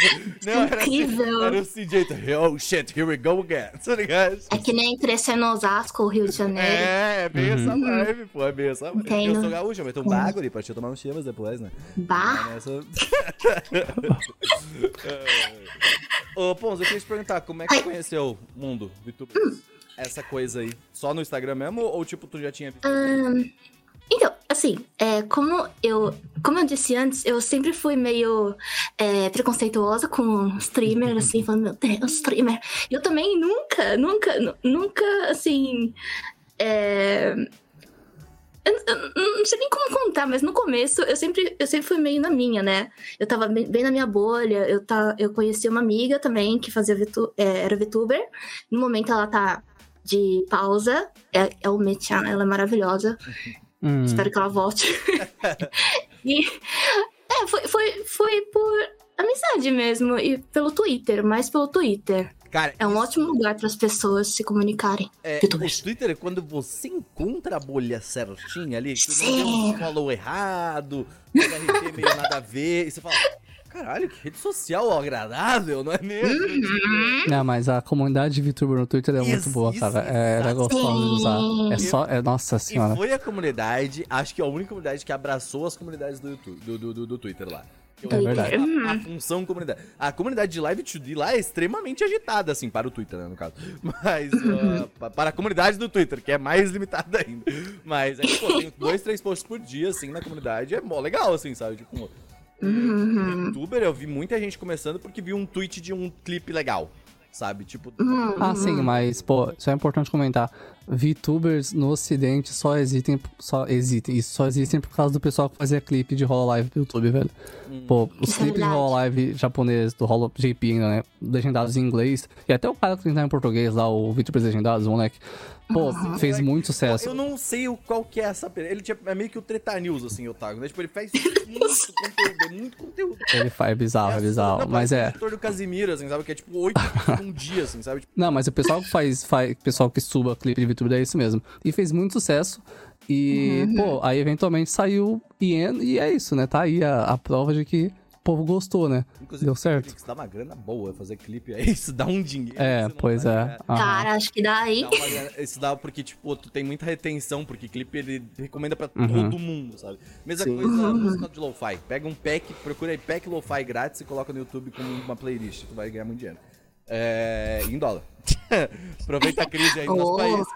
Speaker 1: Não, era,
Speaker 4: Incrível.
Speaker 1: Era o CJ, tá, oh shit, here we go again, *laughs* tá ligado?
Speaker 4: É que nem crescer no Osasco, Rio de Janeiro.
Speaker 1: É, é bem essa vibe, pô, é bem essa vibe.
Speaker 4: Entendo.
Speaker 1: Eu sou gaúcho, mas tem um bagulho pra te tomar uns chimas depois, né?
Speaker 4: Bah.
Speaker 1: Nessa... Ô, Pons, eu queria te perguntar, como é que tu conheceu o mundo VTubers? Essa coisa aí, só no Instagram mesmo, ou tipo, tu já tinha visto?
Speaker 4: Então, assim, é, como eu como eu disse antes, eu sempre fui meio é, preconceituosa com streamer, *laughs* assim, falando, meu Deus, streamer. Eu também nunca, nunca, nu- nunca, assim. É, eu, eu não sei nem como contar, mas no começo eu sempre, eu sempre fui meio na minha, né? Eu tava bem, bem na minha bolha, eu, tá, eu conheci uma amiga também que fazia VTu- é, era VTuber. No momento ela tá de pausa, é, é o Metian, ela é maravilhosa.
Speaker 2: Hum.
Speaker 4: Espero que ela volte. *laughs* e é, foi, foi, foi por amizade mesmo, e pelo Twitter, mais pelo Twitter.
Speaker 1: Cara,
Speaker 4: É um
Speaker 1: isso
Speaker 4: ótimo lugar para as pessoas se comunicarem.
Speaker 1: É, o Twitter é quando você encontra a bolha certinha ali, que não
Speaker 4: Sim.
Speaker 1: deu um follow errado, um RT meio nada a ver, e você fala, caralho, que rede social agradável, não é mesmo?
Speaker 4: Uhum.
Speaker 2: Não, mas a comunidade de VTuber no Twitter é muito
Speaker 1: Isso,
Speaker 2: boa, cara.
Speaker 1: isso,
Speaker 2: É, ela é gostosa de usar. É só. É, nossa
Speaker 1: E
Speaker 2: senhora.
Speaker 1: foi a comunidade, acho que a única comunidade que abraçou as comunidades do YouTube, do, do, do- do Twitter lá. Eu-
Speaker 2: É verdade.
Speaker 1: A, a função comunidade. A comunidade de Live 2D lá é extremamente agitada, assim, para o Twitter, né, no caso. Mas, uh, *laughs* pa- para a comunidade do Twitter, que é mais limitada ainda. Mas, é, pô, tem dois, três posts por dia, assim, na comunidade. É mó legal, assim, sabe? Tipo,
Speaker 4: Uhum.
Speaker 1: youtuber, eu vi muita gente começando porque viu um tweet de um clipe legal, sabe? Tipo,
Speaker 2: Ah, sim, mas, pô, isso é importante comentar. VTubers no ocidente só existem, só existem, isso só existem por causa do pessoal que fazia clipe de Hololive pro YouTube, velho. Pô, os
Speaker 4: Isso é
Speaker 2: clipes de
Speaker 4: verdade.
Speaker 2: Hololive japonês, do Holo JP ainda, né, legendados em inglês, e até o cara que tem em português lá, o VTubers legendados, o moleque, pô, fez muito sucesso.
Speaker 1: Eu não sei o, qual que é essa. pena. Ele tipo, é meio que o Treta News, assim, o Tago, né? Tipo, ele faz muito conteúdo, é muito conteúdo.
Speaker 2: Ele faz, é bizarro, é bizarro,
Speaker 1: Não,
Speaker 2: mas é...
Speaker 1: o editor do Casimiro, assim, sabe? Que é tipo oito num dia, assim, sabe? Tipo,
Speaker 2: Não, mas o pessoal que faz, faz pessoal que suba clipe de VTuber é isso mesmo. E fez muito sucesso. E, pô, aí eventualmente saiu Ien, e é isso, né? Tá aí a, a prova de que povo gostou, né?
Speaker 1: inclusive,
Speaker 2: Deu certo.
Speaker 1: Isso dá uma grana boa fazer clipe, é *laughs* isso, dá um dinheiro.
Speaker 2: É, pois é.
Speaker 1: ganhar.
Speaker 4: Cara, acho que dá aí.
Speaker 1: Dá Isso dá porque, tipo, tu tem muita retenção, porque clipe ele recomenda pra
Speaker 2: Uhum.
Speaker 1: todo mundo, sabe? Mesma
Speaker 3: Sim.
Speaker 1: coisa *laughs* música de lo-fi. Pega um pack, procura aí pack lo-fi grátis e coloca no YouTube como uma playlist. Tu vai ganhar muito dinheiro. É, em dólar. *laughs* Aproveita a crise aí no nosso
Speaker 4: Oh.
Speaker 1: país.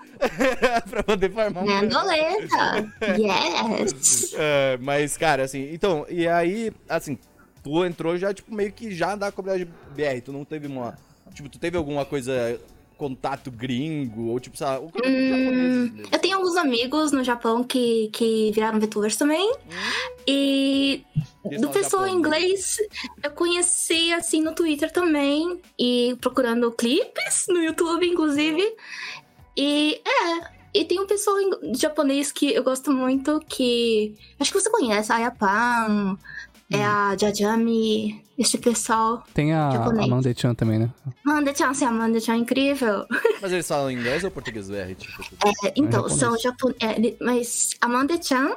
Speaker 1: pra poder farmar um
Speaker 4: Mandoleta. Yes.
Speaker 1: É, mas, cara, assim, então, e aí, assim, tu entrou já, tipo, meio que já da comunidade BR, tu não teve uma. Tipo, tu teve alguma coisa, contato gringo, ou tipo, sabe, japonês mesmo.
Speaker 4: Eu tenho alguns amigos no Japão que, que viraram VTubers também. E
Speaker 1: Eles
Speaker 4: do pessoal em
Speaker 1: japonês.
Speaker 4: inglês eu conheci assim no Twitter também. E procurando clipes no YouTube, inclusive. E é. E tem um pessoal em- japonês que eu gosto muito que. Acho que você conhece, a Ayapan, é a Jajami, esse pessoal.
Speaker 2: Tem a
Speaker 4: Japonês.
Speaker 2: Amanda-chan também, né?
Speaker 4: Amanda-chan, assim, Amanda-chan é incrível. *laughs*
Speaker 1: Mas eles falam inglês ou português BR? Tipo,
Speaker 4: É, então,
Speaker 2: japonês.
Speaker 4: são japoneses. mas a Amanda-chan,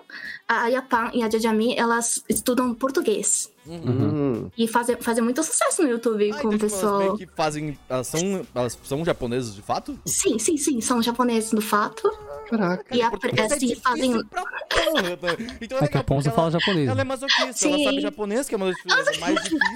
Speaker 4: a Yapan e a Jajami, elas estudam português.
Speaker 3: Hum.
Speaker 4: E fazem, fazem muito sucesso no YouTube
Speaker 1: Ah,
Speaker 4: com
Speaker 1: então,
Speaker 4: o
Speaker 1: tipo, elas
Speaker 4: pessoal.
Speaker 1: meio que fazem. Elas são, elas são japoneses de fato?
Speaker 4: Sim, sim, sim, são japoneses do fato.
Speaker 3: Caraca.
Speaker 4: E a,
Speaker 1: é
Speaker 4: assim, fazem.
Speaker 1: pra porra, né? Então
Speaker 2: É que a fala
Speaker 1: ela-
Speaker 2: japonês.
Speaker 1: Ela é
Speaker 2: né?
Speaker 1: masoquista, ela
Speaker 4: Sim.
Speaker 1: sabe japonês, que é uma das coisas mais difíceis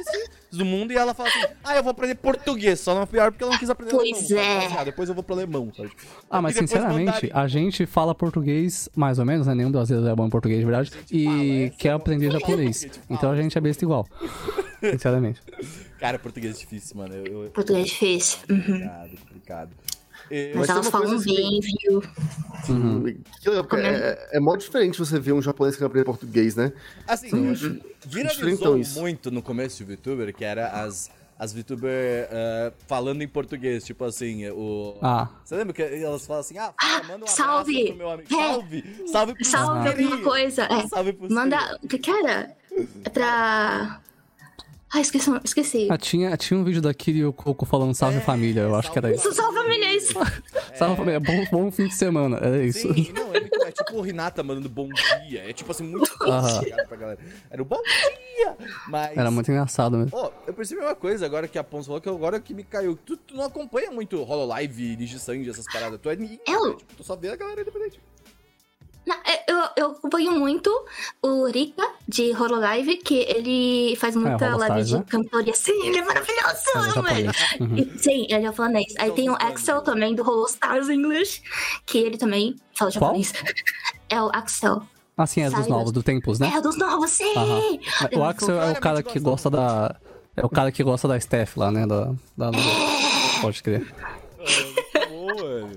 Speaker 1: do mundo, e ela fala assim: ah, eu vou aprender português, só não é pior porque ela não quis aprender
Speaker 4: Pois
Speaker 1: alemão.
Speaker 4: é.
Speaker 1: Assim, ah, depois eu vou pro alemão, sabe?
Speaker 2: Ah, mas sinceramente,
Speaker 1: mandarim.
Speaker 2: a gente fala português mais ou menos, né? Nenhum brasileiro é bom em português, de verdade. E quer
Speaker 1: é uma-
Speaker 2: aprender japonês. Então a gente é besta igual. Sinceramente.
Speaker 1: Cara, português é difícil, mano. Eu, eu...
Speaker 4: Português difícil. Uhum.
Speaker 1: Complicado, complicado. E-
Speaker 4: Mas
Speaker 3: tem
Speaker 4: elas falam
Speaker 3: assim-
Speaker 4: bem, viu?
Speaker 3: Que legal, porque é, é mó diferente você ver um japonês que aprende português, né?
Speaker 1: Assim, viralizou
Speaker 3: diferentão isso.
Speaker 1: muito no começo de VTuber, que era as, as VTuber ah, falando em português, tipo assim, o...
Speaker 2: Ah.
Speaker 1: Você lembra que elas falam assim, ah, fala, manda um abraço
Speaker 4: salve!
Speaker 1: pro meu amigo.
Speaker 4: É.
Speaker 1: Salve! Salve pro
Speaker 4: Salve alguma coisa. É.
Speaker 1: Salve pro
Speaker 4: Manda. O que que era? É pra. Ah, esqueci. esqueci.
Speaker 2: Ah, tinha, tinha um vídeo da Kiri e o Coco falando salve família, eu acho que era isso.
Speaker 4: Isso salva milhões.
Speaker 2: Salve família, *laughs* bom, bom fim de semana, era isso.
Speaker 1: Sim, não, é, muito, é tipo o Renata mandando bom dia. É tipo assim, muito *laughs* complicado pra galera. Era o bom dia! Mas.
Speaker 2: Era muito engraçado mesmo.
Speaker 1: Ó, eu percebi uma coisa agora que a Pons falou que agora que me caiu. Tu, tu não acompanha muito Hololive, Digisange, essas paradas. Tu é ninguém.
Speaker 4: Eu-
Speaker 1: né? Tipo, tu só vê a galera independente.
Speaker 4: É, eu, eu acompanho muito o Rika de Hololive, que ele faz muita
Speaker 2: Holostars,
Speaker 4: live de
Speaker 2: né?
Speaker 4: cantoria. Sim, ele é maravilhoso,
Speaker 2: É
Speaker 4: velho.
Speaker 2: japonês. Uhum.
Speaker 4: E- Sim, ele é japonês. Aí tem o
Speaker 1: então,
Speaker 4: Axel também, do Holostars English, que ele também fala japonês. *laughs* É o Axel.
Speaker 2: Ah, sim, é dos novos, do Tempos, né?
Speaker 4: É o dos novos, sim!
Speaker 2: Aham. O Axel é o cara que gosta da. É o cara que gosta da Steph lá, né? Da, da... Pode crer.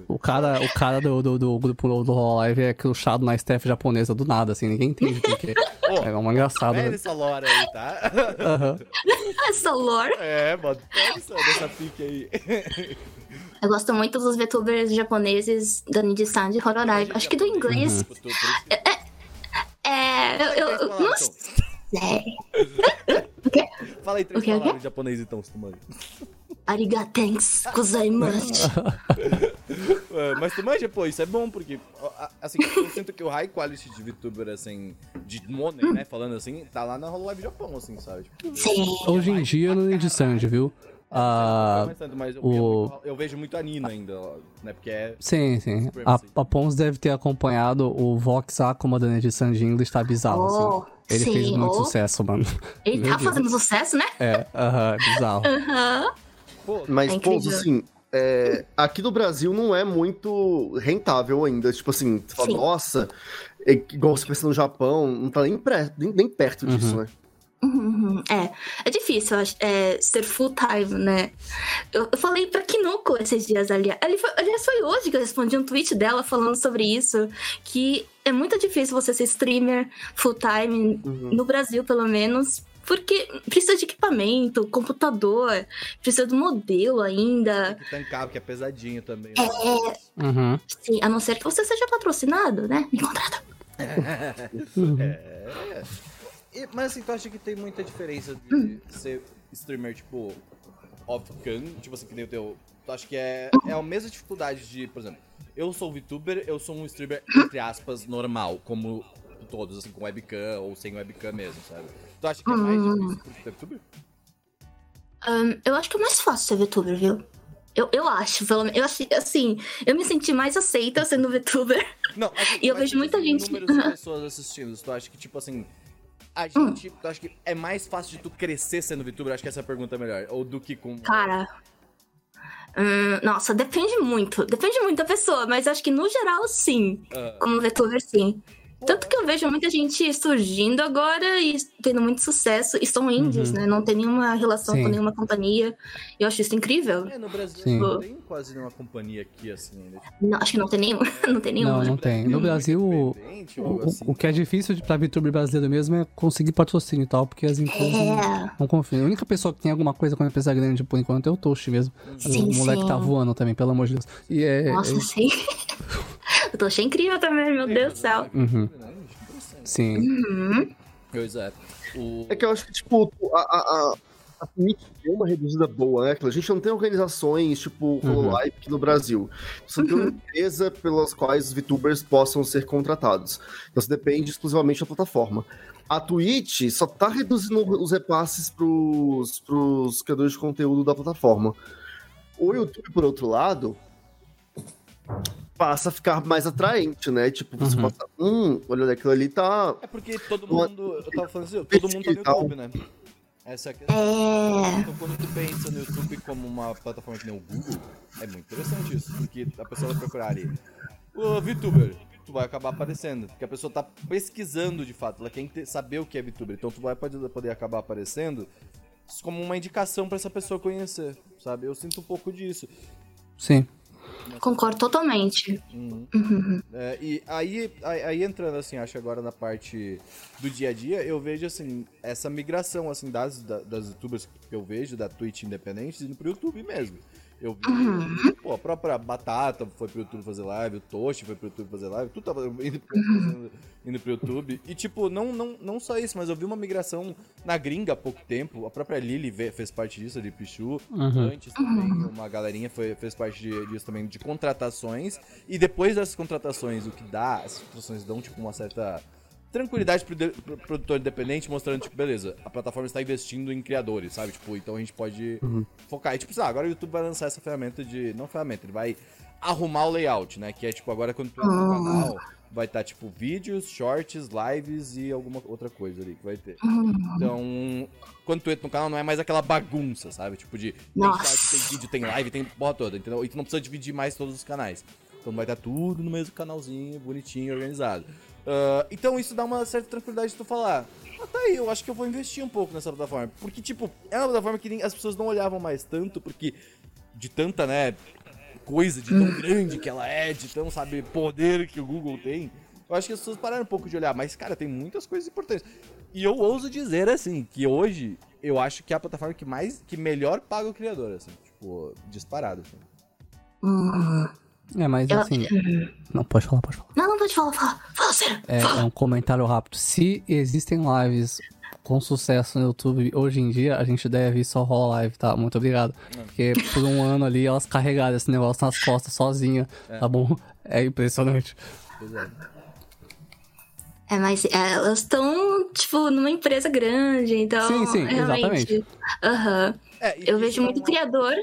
Speaker 2: O cara, o cara do, do, do grupo do, Hololive é crushado na Steph japonesa do nada, assim, ninguém entende por quê. *laughs* É uma engraçada,
Speaker 1: Pega
Speaker 2: né?
Speaker 1: essa lore aí, tá?
Speaker 2: Aham. *laughs*
Speaker 4: Essa lore.
Speaker 1: É, mano. Pega essa dessa pique aí. *laughs*
Speaker 4: Eu gosto muito dos VTubers japoneses da Nidsan de Hololive. Acho que do inglês.
Speaker 1: Por isso que-
Speaker 4: É. Eu, eu, eu não sei.
Speaker 1: Fala aí três
Speaker 4: O o
Speaker 1: palavras em japonês então, se tu manja.
Speaker 4: Arigatenks gozaimasu. *laughs*
Speaker 1: É, Mas tu manja, pô, isso é bom, porque, assim, eu sinto que o high quality de VTuber, assim, de money, né, falando assim, tá lá na Hololive Japão, assim, sabe? Tipo,
Speaker 4: Sim.
Speaker 2: Hoje em dia no Indie Sand, viu? Ah,
Speaker 1: Não é tanto, mas eu,
Speaker 2: o-
Speaker 1: eu vejo muito a Nina ainda, né? Porque é.
Speaker 2: sim, sim. A, a Pons deve ter acompanhado o Vox Akuma da edição de inglês, tá bizarro,
Speaker 4: Oh,
Speaker 2: assim. Ele
Speaker 4: sim,
Speaker 2: fez muito
Speaker 4: oh.
Speaker 2: sucesso, mano.
Speaker 4: Ele
Speaker 2: Meu
Speaker 4: tá
Speaker 2: Deus.
Speaker 4: fazendo sucesso, né?
Speaker 2: É, aham, bizarro.
Speaker 4: Aham.
Speaker 1: Pô,
Speaker 3: Mas,
Speaker 4: É
Speaker 3: pô,
Speaker 4: incrível.
Speaker 3: assim, é, aqui no Brasil não é muito rentável ainda. Tipo assim, você fala, nossa, é, igual você pensa no Japão, não tá nem, pré- nem, nem perto disso, né?
Speaker 4: Uhum, É, é difícil é, ser full time, né? Eu, eu falei pra Kinoko esses dias ali. aliás, foi hoje que eu respondi um tweet dela falando sobre isso. Que é muito difícil você ser streamer full time, no Brasil pelo menos. Porque precisa de equipamento, computador, precisa do modelo ainda.
Speaker 1: tem que tancar, porque é pesadinho também. né?
Speaker 2: Uhum.
Speaker 4: Sim, a não ser que você seja patrocinado, né? Me contrata. *laughs*
Speaker 1: E- mas assim, tu acha que tem muita diferença
Speaker 4: Hum.
Speaker 1: de ser streamer, tipo, off-cam, tipo assim, que nem o teu. Tu acha que é, é a mesma dificuldade de, por exemplo, eu sou VTuber, eu sou um streamer, entre aspas, normal, como todos, assim, com webcam ou sem webcam mesmo, sabe? Tu acha que é mais
Speaker 4: Hum.
Speaker 1: difícil VTuber?
Speaker 4: Ahn, eu acho que é mais fácil ser VTuber, viu? Eu, eu acho, pelo menos. Eu acho, assim, eu me senti mais aceita sendo VTuber.
Speaker 1: Não, assim, *laughs*
Speaker 4: E eu vejo muita gente-
Speaker 1: números de *laughs* pessoas assistindo, tu acha que, tipo assim, a gente, tu acha que é mais fácil de tu crescer sendo VTuber? Acho que essa pergunta é melhor. Ou do que com...
Speaker 4: Cara. hum, nossa, depende muito. Depende muito da pessoa, mas acho que no geral, sim.
Speaker 1: Ah.
Speaker 4: Como VTuber, sim. Tanto que eu vejo muita gente surgindo agora e tendo muito sucesso. E são indies, né? Não tem nenhuma relação
Speaker 2: Sim.
Speaker 4: com nenhuma companhia. Eu acho isso incrível.
Speaker 1: É, no Brasil
Speaker 2: Sim.
Speaker 1: não tem quase nenhuma companhia aqui, assim. Tipo,
Speaker 4: Não, acho que não tem nenhuma. *laughs* não tem nenhuma.
Speaker 2: Não, não tem. No Brasil, o,
Speaker 1: assim.
Speaker 2: o que é difícil pra VTuber brasileiro mesmo é conseguir patrocínio e tal, porque as empresas não,
Speaker 4: É.
Speaker 2: não confiam. A única pessoa que tem alguma coisa com uma empresa grande por enquanto é o Toast mesmo.
Speaker 4: Sim,
Speaker 2: o moleque
Speaker 4: sim.
Speaker 2: tá voando também, pelo amor de Deus. E é.
Speaker 4: Nossa,
Speaker 2: é-
Speaker 4: sim. *laughs* eu tô achei incrível também, meu Deus do céu.
Speaker 2: Uhum, sim.
Speaker 1: Pois é. O...
Speaker 3: É que eu acho que, tipo, a, a, a, a Twitch deu uma reduzida boa, né? A gente não tem organizações, tipo, Hololive aqui no Brasil. Você tem uma empresa pelas quais os VTubers possam ser contratados. Então você depende exclusivamente da plataforma. A Twitch só tá reduzindo os repasses pros, pros criadores de conteúdo da plataforma. O YouTube, por outro lado, passa a ficar mais atraente, né? Tipo, você
Speaker 2: Uhum.
Speaker 3: passa, hum, olha, aquilo ali tá
Speaker 1: É porque todo
Speaker 3: Uma-
Speaker 1: mundo. Eu tava falando assim, todo mundo tá no. YouTube, né? Essa é a questão.
Speaker 4: É.
Speaker 1: Então, quando tu pensa no YouTube como uma plataforma que nem o Google, é muito interessante isso, porque a pessoa vai procurar ali. O VTuber, tu vai acabar aparecendo, porque a pessoa tá pesquisando de fato, ela quer saber o que é VTuber, então tu vai pode- poder acabar aparecendo como uma indicação pra essa pessoa conhecer, sabe? Eu sinto um pouco disso.
Speaker 2: Sim.
Speaker 4: Concordo totalmente. Uhum.
Speaker 1: É, e aí, aí, aí entrando assim, acho agora na parte do dia a dia, eu vejo assim, essa migração assim das, da- das youtubers que eu vejo, da Twitch independente, indo pro YouTube mesmo. Eu vi, pô, a própria Batata foi pro YouTube fazer live, o Toast foi pro YouTube fazer live, tudo tava indo pro, fazendo- indo pro YouTube. E tipo, não, não, não só isso, mas eu vi uma migração na gringa há pouco tempo, a própria Lily fez parte disso, de Pichu,
Speaker 2: Uhum.
Speaker 1: antes também uma galerinha foi, fez parte de- disso também, de contratações. E depois dessas contratações, o que dá, essas contratações dão, tipo, uma certa tranquilidade pro, de- pro produtor independente, mostrando, tipo, beleza, a plataforma está investindo em criadores, sabe? Tipo, então a gente pode focar. E, tipo, lá, agora o YouTube vai lançar essa ferramenta de. Não ferramenta, ele vai arrumar o layout, né? Que é, tipo, agora quando tu entra no canal, vai estar, tipo, vídeos, shorts, lives e alguma outra coisa ali que vai ter. Então, quando tu entra no canal, não é mais aquela bagunça, sabe? Tipo, de tem short, tem vídeo, tem live, tem porra toda, entendeu? E tu não precisa dividir mais todos os canais. Então vai estar tudo no mesmo canalzinho, bonitinho, organizado. Ah, então isso dá uma certa tranquilidade de tu falar. Ah, tá aí, eu acho que eu vou investir um pouco nessa plataforma. Porque, tipo, é uma plataforma que nem- as pessoas não olhavam mais tanto, porque de tanta, né, coisa, de tão grande que ela é, de tão, sabe, poder que o Google tem. Eu acho que as pessoas pararam um pouco de olhar, mas, cara, tem muitas coisas importantes. E eu ouso dizer, assim, que hoje eu acho que é a plataforma que mais, que melhor paga o criador, assim, tipo, disparado. Assim.
Speaker 4: Hum.
Speaker 2: É, mas
Speaker 4: Eu-
Speaker 2: assim. Não, pode falar, pode falar.
Speaker 4: Não, não pode falar, fala. Fala sério.
Speaker 2: É,
Speaker 4: fala.
Speaker 2: é um comentário rápido. Se existem lives com sucesso no YouTube hoje em dia, a gente deve só rola live, tá? Muito obrigado. Porque por um ano ali elas carregaram esse negócio nas costas sozinha, tá bom? É impressionante.
Speaker 1: Pois é.
Speaker 4: É, mas é, elas estão, tipo, numa empresa grande, então.
Speaker 2: Sim, sim,
Speaker 4: realmente. Aham.
Speaker 1: É, e
Speaker 4: Eu vejo
Speaker 1: é
Speaker 4: muito
Speaker 1: uma-
Speaker 4: criador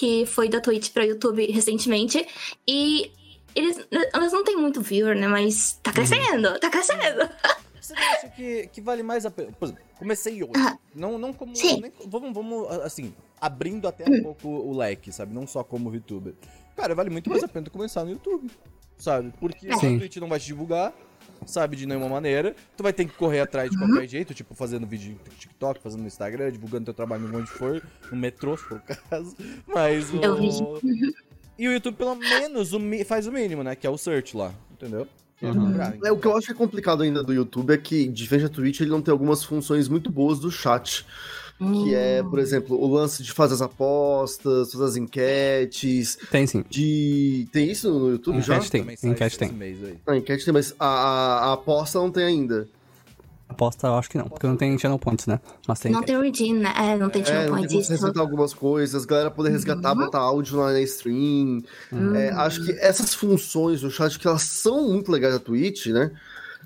Speaker 4: que foi da Twitch pra YouTube recentemente e eles, elas não têm muito viewer, né? Mas
Speaker 1: Uhum.
Speaker 4: tá crescendo, tá crescendo. *laughs*
Speaker 1: Você acha que, que vale mais a pena? Por exemplo, comecei hoje.
Speaker 4: Ah.
Speaker 1: Não, não como.
Speaker 4: Sim.
Speaker 1: nem- vamos, vamos, assim, abrindo até um pouco o leque, sabe? Não só como VTuber. Cara, vale muito mais a pena tu começar no YouTube, sabe? Porque
Speaker 2: Sim.
Speaker 1: a Twitch não vai te divulgar, sabe? De nenhuma maneira. Tu vai ter que correr atrás de qualquer jeito, tipo, fazendo vídeo no TikTok, fazendo no Instagram, divulgando teu trabalho no onde for, no metrô, se for o *laughs* caso. Mas o.
Speaker 4: Eu vi.
Speaker 1: E o YouTube, pelo menos, o mi- faz o mínimo, né? Que é o search lá, entendeu? É
Speaker 2: Uhum.
Speaker 3: É, o que eu acho que é complicado ainda do YouTube é que, diferente da Twitch, ele não tem algumas funções muito boas do chat. Que é, por exemplo, o lance de fazer as apostas, fazer as enquetes,
Speaker 2: Tem sim.
Speaker 3: de. Tem isso no YouTube já?
Speaker 2: Enquete tem,
Speaker 1: Também sai
Speaker 2: enquete tem.
Speaker 1: mês aí.
Speaker 3: A enquete tem, mas a, a- a aposta não tem ainda.
Speaker 2: Aposta, eu acho que não, porque não tem channel points, né? Mas tem.
Speaker 4: Não tem redeem, né? É, não tem
Speaker 3: É,
Speaker 4: channel
Speaker 3: não tem
Speaker 4: point
Speaker 3: como você
Speaker 4: isso.
Speaker 3: resgatar algumas coisas, galera poder resgatar,
Speaker 4: Uhum.
Speaker 3: botar áudio lá na stream.
Speaker 2: Uhum.
Speaker 3: É, acho que essas funções do chat, que elas são muito legais da Twitch, né?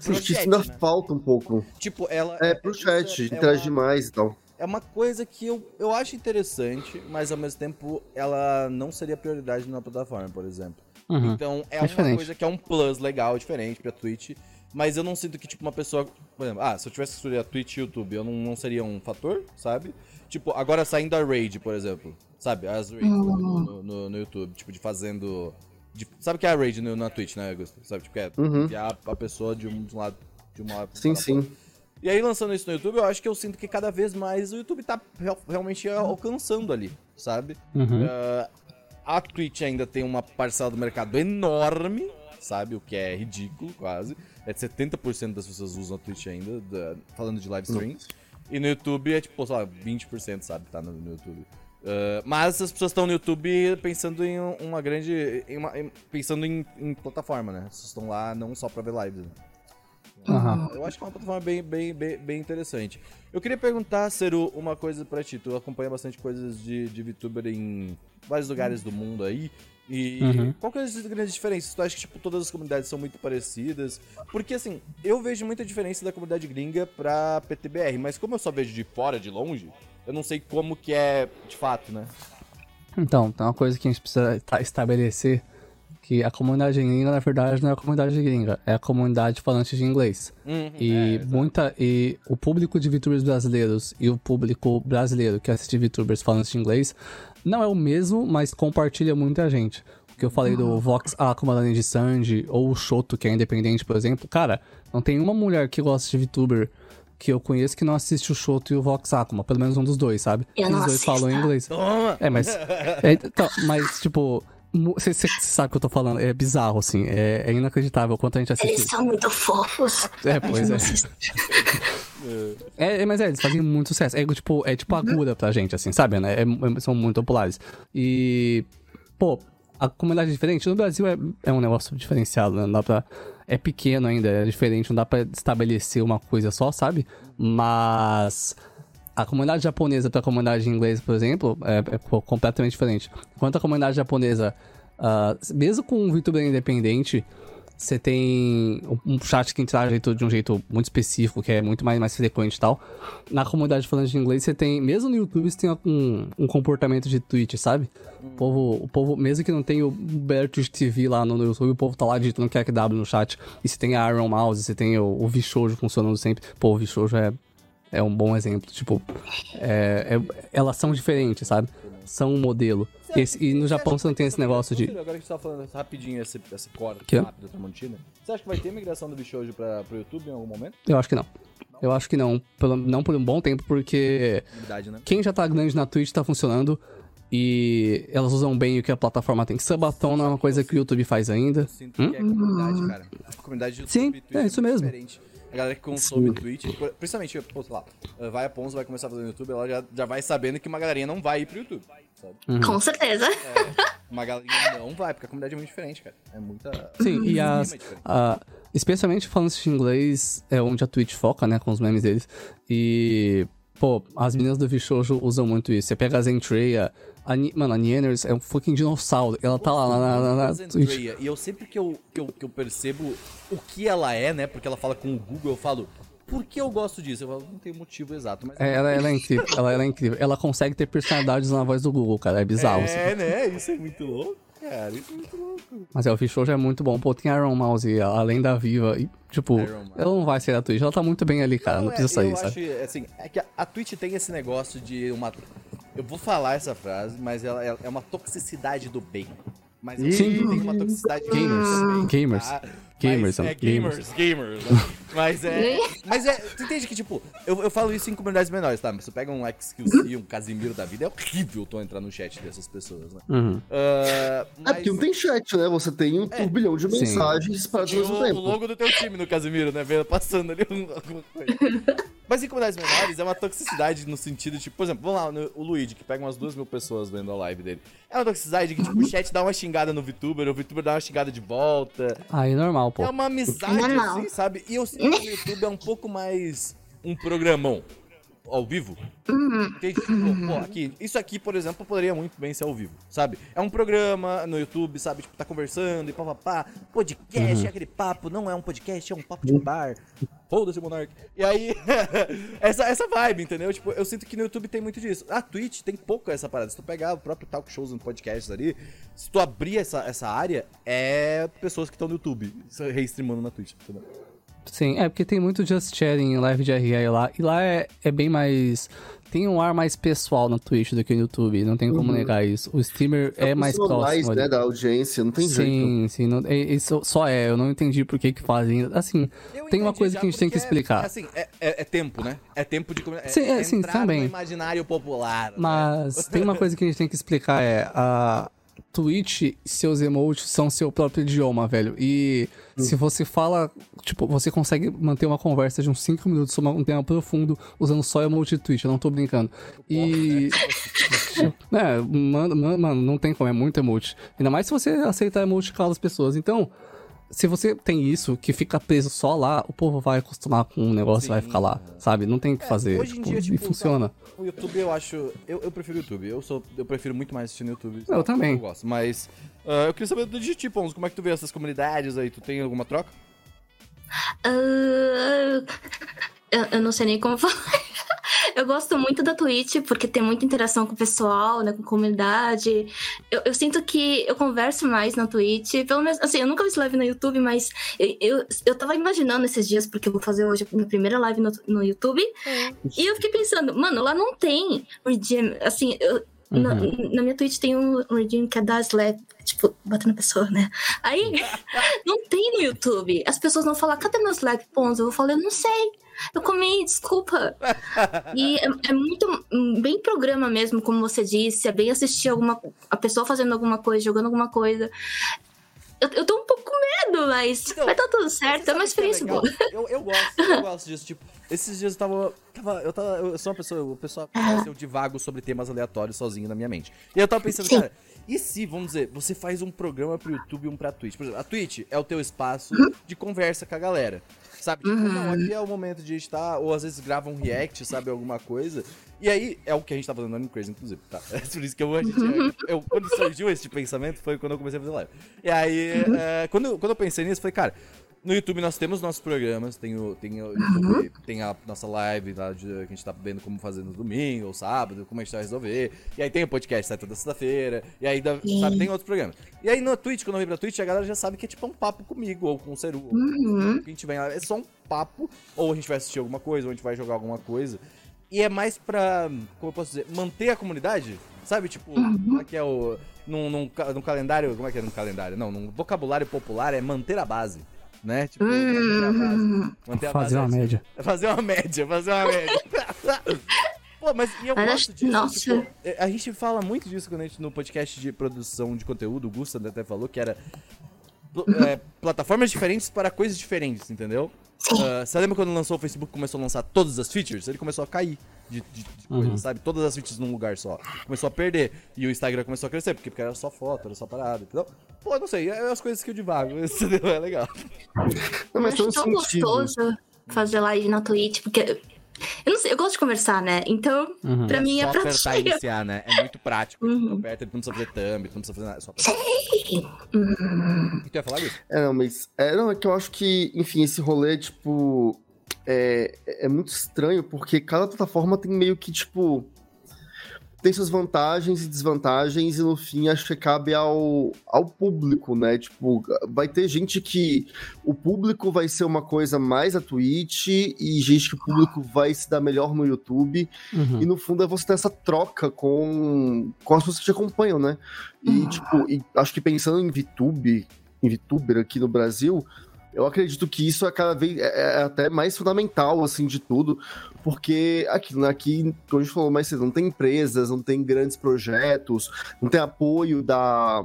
Speaker 1: Pro
Speaker 3: acho que isso ainda
Speaker 1: né?
Speaker 3: falta um pouco.
Speaker 1: Tipo, ela.
Speaker 3: É, pro
Speaker 1: isso
Speaker 3: chat,
Speaker 1: é
Speaker 3: interagir
Speaker 1: uma-
Speaker 3: mais e tal.
Speaker 1: É uma coisa que eu, eu acho interessante, mas ao mesmo tempo ela não seria prioridade na plataforma, por exemplo.
Speaker 2: Uhum.
Speaker 1: Então é
Speaker 2: É
Speaker 1: uma
Speaker 2: diferente.
Speaker 1: coisa que é um plus legal, diferente pra Twitch. Mas eu não sinto que, tipo, uma pessoa. Por exemplo, ah, se eu tivesse que escolher a Twitch e YouTube, eu não, não seria um fator, sabe? Tipo, agora saindo a Raid, por exemplo. Sabe? As Raids no, no, no- no YouTube, tipo, de fazendo. de- sabe o que é a Raid no- na Twitch, né, Augusto? Sabe? Tipo, que é
Speaker 3: Uhum.
Speaker 1: enviar a pessoa de um, de um lado. De uma
Speaker 3: Sim, sim.
Speaker 1: E aí, lançando isso no YouTube, eu acho que eu sinto que cada vez mais o YouTube tá real- realmente alcançando ali, sabe?
Speaker 2: Uhum.
Speaker 1: Ah, a Twitch ainda tem uma parcela do mercado enorme, sabe? O que é ridículo, quase. É de 70% das pessoas usam a Twitch ainda, da- falando de live stream. E no YouTube é tipo, sei lá, 20%, sabe? Tá no, no YouTube. Ah, mas as pessoas estão no YouTube pensando em um- uma grande. em uma- em- pensando em, em plataforma, né? Vocês estão lá não só pra ver lives. Né?
Speaker 2: Aham.
Speaker 1: Eu acho que é uma plataforma bem, bem, bem, bem interessante. Eu queria perguntar, Seru, uma coisa pra ti. Tu acompanha bastante coisas de, de VTuber em vários lugares do mundo aí. E
Speaker 2: Uhum.
Speaker 1: qual que é as grandes diferenças? Tu acha que tipo, todas as comunidades são muito parecidas? Porque assim, eu vejo muita diferença da comunidade gringa pra PTBR, mas como eu só vejo de fora, de longe, eu não sei como que é de fato, né?
Speaker 2: Então, tem uma coisa que a gente precisa ta- estabelecer, que a comunidade gringa, na verdade, não é a comunidade gringa, é a comunidade falante de inglês.
Speaker 1: Uhum,
Speaker 2: E muita e o público de VTubers brasileiros e o público brasileiro que assiste VTubers falantes de inglês não é o mesmo, mas compartilha muita gente. O que eu falei do Vox A com a Dani de Sandy, ou o Shoto, que é independente, por exemplo. Cara, não tem uma mulher que gosta de VTuber que eu conheço que não assiste o Shoto e o Vox Akuma, pelo menos um dos dois, sabe?
Speaker 4: Eu
Speaker 2: Os dois
Speaker 4: assisto.
Speaker 2: falam inglês.
Speaker 1: Toma!
Speaker 2: É, mas. é, então, mas, tipo. Você sabe o que eu tô falando? É bizarro, assim. É, é inacreditável o quanto a gente assiste.
Speaker 4: Eles são muito fofos.
Speaker 2: É, pois é. *laughs* É, é, mas é, eles fazem muito sucesso. É tipo, é tipo agura pra gente, assim, sabe? Né? É- é- são muito populares. E, pô, a comunidade é diferente. No Brasil é, é um negócio diferenciado, né? Não dá pra. É pequeno ainda, é diferente, não dá pra estabelecer uma coisa só, sabe? Mas. A comunidade japonesa pra comunidade inglesa, por exemplo, é, é, completamente diferente. Enquanto a comunidade japonesa, ah, mesmo com um VTuber independente, você tem um chat que interage de um jeito muito específico, que é muito mais, mais frequente e tal. Na comunidade falando de inglês, você tem, mesmo no YouTube, você tem um, um comportamento de Twitch, sabe? O povo, o povo, mesmo que não tenha o Bertus TV lá no, no YouTube, o povo tá lá digitando QW no chat. E você tem a Iron Mouse, você tem o, o Vishoujo funcionando sempre. Pô, o Vishoujo é, é um bom exemplo. Tipo, é, é- elas são diferentes, sabe? São um modelo. Esse- e no Japão você não tem esse negócio de.
Speaker 1: Agora que a gente tá falando rapidinho esse, esse corte
Speaker 2: Quê?
Speaker 1: rápido da Tramontina, você acha que vai ter migração do Bishojo pra, pro YouTube em algum momento?
Speaker 2: Eu acho que não. Eu acho que não. Pelo, não por um bom tempo, porque
Speaker 1: Novidade, né?
Speaker 2: quem já tá grande na Twitch tá funcionando. E elas usam bem o que a plataforma tem. Subathon não é uma coisa que o YouTube faz ainda.
Speaker 1: Eu sinto que é comunidade, cara. A comunidade de YouTube
Speaker 2: Sim, é isso
Speaker 1: muito
Speaker 2: mesmo.
Speaker 1: diferente. A galera que consome Twitch, por- principalmente, pô, sei lá, vai a Ponzo, vai começar a fazer no YouTube, ela já, já vai sabendo que uma galerinha não vai ir pro YouTube, sabe?
Speaker 2: Uhum.
Speaker 4: Com certeza.
Speaker 1: Uma galerinha não vai, porque a comunidade é muito diferente, cara. É muita...
Speaker 2: Sim, e
Speaker 1: esquema
Speaker 2: as.
Speaker 1: diferente.
Speaker 2: a- especialmente falando de inglês, é onde a Twitch foca, né? Com os memes deles. E. Pô, as meninas do Vishojo usam muito isso. Você pega a Zentreya, A, mano, a Nieners é um fucking dinossauro. Ela tá lá na, na, na, na.
Speaker 1: Andrea, e eu sempre que eu, que, eu, que eu percebo o que ela é, né? Porque ela fala com o Google, eu falo, por que eu gosto disso? Eu falo, não tem motivo exato, mas.
Speaker 2: É, ela, ela é *laughs* incrível, ela, ela é incrível. Ela consegue ter personalidades na voz do Google, cara. É bizarro. assim.
Speaker 1: É, né? Isso é muito louco, cara. Isso é muito louco.
Speaker 2: Mas é, o Fish Hoje é muito bom. Pô, tem Iron Mouse, além da Viva. E, tipo, ela não vai sair da Twitch. Ela tá muito bem ali, cara. Não,
Speaker 1: é,
Speaker 2: precisa sair,
Speaker 1: eu
Speaker 2: sabe?
Speaker 1: acho, assim, é que a, a Twitch tem esse negócio de uma. Eu vou falar essa frase, mas ela é, é uma toxicidade do bem. Mas eu
Speaker 2: Sim.
Speaker 1: tem uma toxicidade
Speaker 2: Gamers,
Speaker 1: também,
Speaker 2: gamers,
Speaker 1: tá?
Speaker 2: Gamers,
Speaker 1: Mas,
Speaker 2: são
Speaker 1: é, gamers, gamers. né? *laughs* Mas é. *laughs* Mas é. Tu entende que, tipo, eu, eu falo isso em comunidades menores, tá? Mas você pega um XQC, um Casimiro da vida, é horrível tu entrar no chat dessas pessoas, né?
Speaker 2: Uhum.
Speaker 1: Ah,
Speaker 3: É porque não tem chat, né? Você tem um turbilhão de
Speaker 2: Sim.
Speaker 3: mensagens para ao
Speaker 1: Tinha
Speaker 3: mesmo
Speaker 1: o, o
Speaker 3: tempo.
Speaker 1: logo do teu time no Casimiro, né? Vendo, passando ali um- alguma coisa. *laughs* Mas em comunidades menores é uma toxicidade no sentido, tipo, por exemplo, vamos lá, no- o Luigi, que pega umas duas mil pessoas vendo a live dele. É uma toxicidade que, tipo, o chat dá uma xingada no VTuber, o VTuber dá uma xingada de volta.
Speaker 2: Aí, normal, pô.
Speaker 1: É uma amizade,
Speaker 4: Normal.
Speaker 1: assim, sabe? E eu sinto que o *laughs* YouTube é um pouco mais um programão ao vivo. Entende? Tipo, pô, aqui, isso aqui, por exemplo, poderia muito bem ser ao vivo, sabe? É um programa no YouTube, sabe? Tipo, tá conversando e papapá. Podcast é aquele papo, não é um podcast, é um papo de bar. Foda-se, Monark. E aí, *laughs* essa, essa vibe, entendeu? Tipo, eu sinto que no YouTube tem muito disso. A Twitch tem pouco essa parada. Se tu pegar o próprio talk shows no podcasts ali, se tu abrir essa, essa área, é pessoas que estão no YouTube reestreamando na Twitch, entendeu?
Speaker 2: Sim, é porque tem muito Just Chatting, live de RI lá. E lá é, é bem mais. Tem um ar mais pessoal na Twitch do que no YouTube. Não tem como negar isso. O streamer é, mais
Speaker 3: Aproxima
Speaker 2: próximo. ali.
Speaker 3: né, da audiência, não tem jeito.
Speaker 2: Sim, sim. É- isso só é. Eu não entendi por que que fazem. Assim,
Speaker 1: Eu
Speaker 2: tem uma coisa que a gente tem que
Speaker 1: porque,
Speaker 2: explicar.
Speaker 1: Assim, é, é- é tempo, né? É tempo de é,
Speaker 2: Sim, é, sim,
Speaker 1: entrar
Speaker 2: também.
Speaker 1: no imaginário popular. né?
Speaker 2: Mas tem uma coisa que a gente tem que explicar é a Twitch, seus emotes são seu próprio idioma, velho. E se você fala, tipo, você consegue manter uma conversa de uns 5 minutos sobre um tema profundo usando só emote de Twitch, eu não tô brincando. E. *laughs* é, mano, mano, não tem como, é muito emote. Ainda mais se você aceitar emote de das pessoas. Então, se você tem isso, que fica preso só lá, o povo vai acostumar com o negócio e vai ficar lá, sabe? Não tem o que fazer.
Speaker 1: Hoje em
Speaker 2: tipo,
Speaker 1: dia,
Speaker 2: e
Speaker 1: tipo,
Speaker 2: funciona.
Speaker 1: tá, o YouTube eu acho. Eu, eu prefiro o YouTube. Eu, sou, eu prefiro muito mais assistir no YouTube.
Speaker 2: Eu também.
Speaker 1: Eu gosto. Mas ah, eu queria saber do Digiti, como é que tu vê essas comunidades aí? Tu tem alguma troca?
Speaker 4: Ah, eu, eu não sei nem como *laughs* falar. Eu gosto muito da Twitch, porque tem muita interação com o pessoal, né, com a comunidade. Eu, eu sinto que eu converso mais na Twitch. Pelo menos, assim, eu nunca fiz live no YouTube, mas eu, eu, eu tava imaginando esses dias, porque eu vou fazer hoje a minha primeira live no, no YouTube. E eu fiquei pensando, mano, lá não tem redeem. Assim, eu- na, na minha Twitch tem um redeem que é dar slap, batendo na pessoa, né? Aí, *laughs* não tem no YouTube. As pessoas vão falar, cadê meu slap, Ponzo? Eu vou falar, eu não sei. Eu comi, desculpa. E é, é muito hum, bem programa mesmo, como você disse. É bem assistir alguma a pessoa fazendo alguma coisa, jogando alguma coisa. Eu, eu tô um pouco com medo, mas
Speaker 1: Então,
Speaker 4: vai dar tudo certo. É uma
Speaker 1: é
Speaker 4: experiência
Speaker 1: legal?
Speaker 4: boa.
Speaker 1: Eu, eu gosto, eu *laughs* gosto disso. Tipo, esses dias eu tava. tava- eu, tava eu sou uma pessoa. O pessoal conhece, eu divago sobre temas aleatórios sozinho na minha mente. E eu tava pensando,
Speaker 4: Sim.
Speaker 1: cara, e se, vamos dizer, você faz um programa pro YouTube e um pra Twitch? Por exemplo, a Twitch é o teu espaço de conversa com a galera. Sabe? Tipo, não, aqui é o momento de estar, ou às vezes grava um react, sabe, alguma coisa. E aí, é o que a gente tá fazendo no Anime Crazy, inclusive, tá? *laughs* É por isso que eu, a gente, eu, quando surgiu esse pensamento, foi quando eu comecei a fazer live. E aí, é, quando, quando eu pensei nisso, falei, cara, no YouTube nós temos nossos programas, tem o, tem o YouTube, tem a nossa live lá de, que a gente tá vendo como fazer no domingo ou sábado, como a gente vai resolver. E aí tem o podcast sai toda sexta-feira, e aí
Speaker 4: Sim.
Speaker 1: sabe, tem outros programas. E aí no Twitch, quando eu vim pra Twitch, a galera já sabe que é tipo um papo comigo ou com o Seru.
Speaker 4: Uhum.
Speaker 1: a gente vem lá, é só um papo, ou a gente vai assistir alguma coisa, ou a gente vai jogar alguma coisa. E é mais pra, como eu posso dizer, manter a comunidade, sabe? Tipo, como é que é o. Num, num, num calendário. Como é que é num calendário? Não, num vocabulário popular é manter a base. Né? Tipo, manter a base. Manter a
Speaker 2: Fazer
Speaker 1: base
Speaker 2: uma média. *laughs*
Speaker 1: Fazer uma média, fazer uma média. *laughs* Pô, mas e eu
Speaker 4: Mas
Speaker 1: gosto
Speaker 4: acho-
Speaker 1: disso.
Speaker 4: nossa.
Speaker 1: tipo, é, a gente fala muito disso quando a gente no podcast de produção de conteúdo, o Gusta até falou que era pl- é, plataformas diferentes para coisas diferentes, entendeu? Ah, você lembra quando lançou o Facebook começou a lançar todas as features? Ele começou a cair de, de, de coisas, sabe? Todas as features num lugar só. Começou a perder. E o Instagram começou a crescer, porque, porque era só foto, era só parada, entendeu? Pô, não sei, é as coisas que eu divago, *laughs* entendeu? É legal.
Speaker 3: Não, mas
Speaker 4: eu acho tão
Speaker 3: sentido.
Speaker 4: gostoso fazer live na Twitch, porque Eu não sei, eu gosto de conversar, né? Então,
Speaker 2: Uhum.
Speaker 4: pra mim é
Speaker 1: só
Speaker 4: prato
Speaker 1: apertar e iniciar, né? É muito prático.
Speaker 4: Uhum.
Speaker 1: Tu aperta, tu não precisa fazer thumb, tu não precisa fazer nada. é Só apertar.
Speaker 4: Uhum.
Speaker 1: E tu ia falar isso?
Speaker 3: É, não, mas. É, não, é que eu acho que, enfim, esse rolê, tipo. É, é muito estranho, porque cada plataforma tem meio que, tipo. Tem suas vantagens e desvantagens, e no fim acho que cabe ao, ao público, né? Tipo, vai ter gente que o público vai ser uma coisa mais a Twitch, e gente que o público vai se dar melhor no YouTube.
Speaker 2: Uhum.
Speaker 3: E no fundo é você ter essa troca com, com as pessoas que te acompanham, né? E,
Speaker 4: Uhum.
Speaker 3: tipo, e acho que pensando em VTube, em VTuber aqui no Brasil, eu acredito que isso é cada vez é, é até mais fundamental, assim, de tudo. Porque aqui, né, aqui, como a gente falou mais cedo, não tem empresas, não tem grandes projetos, não tem apoio da.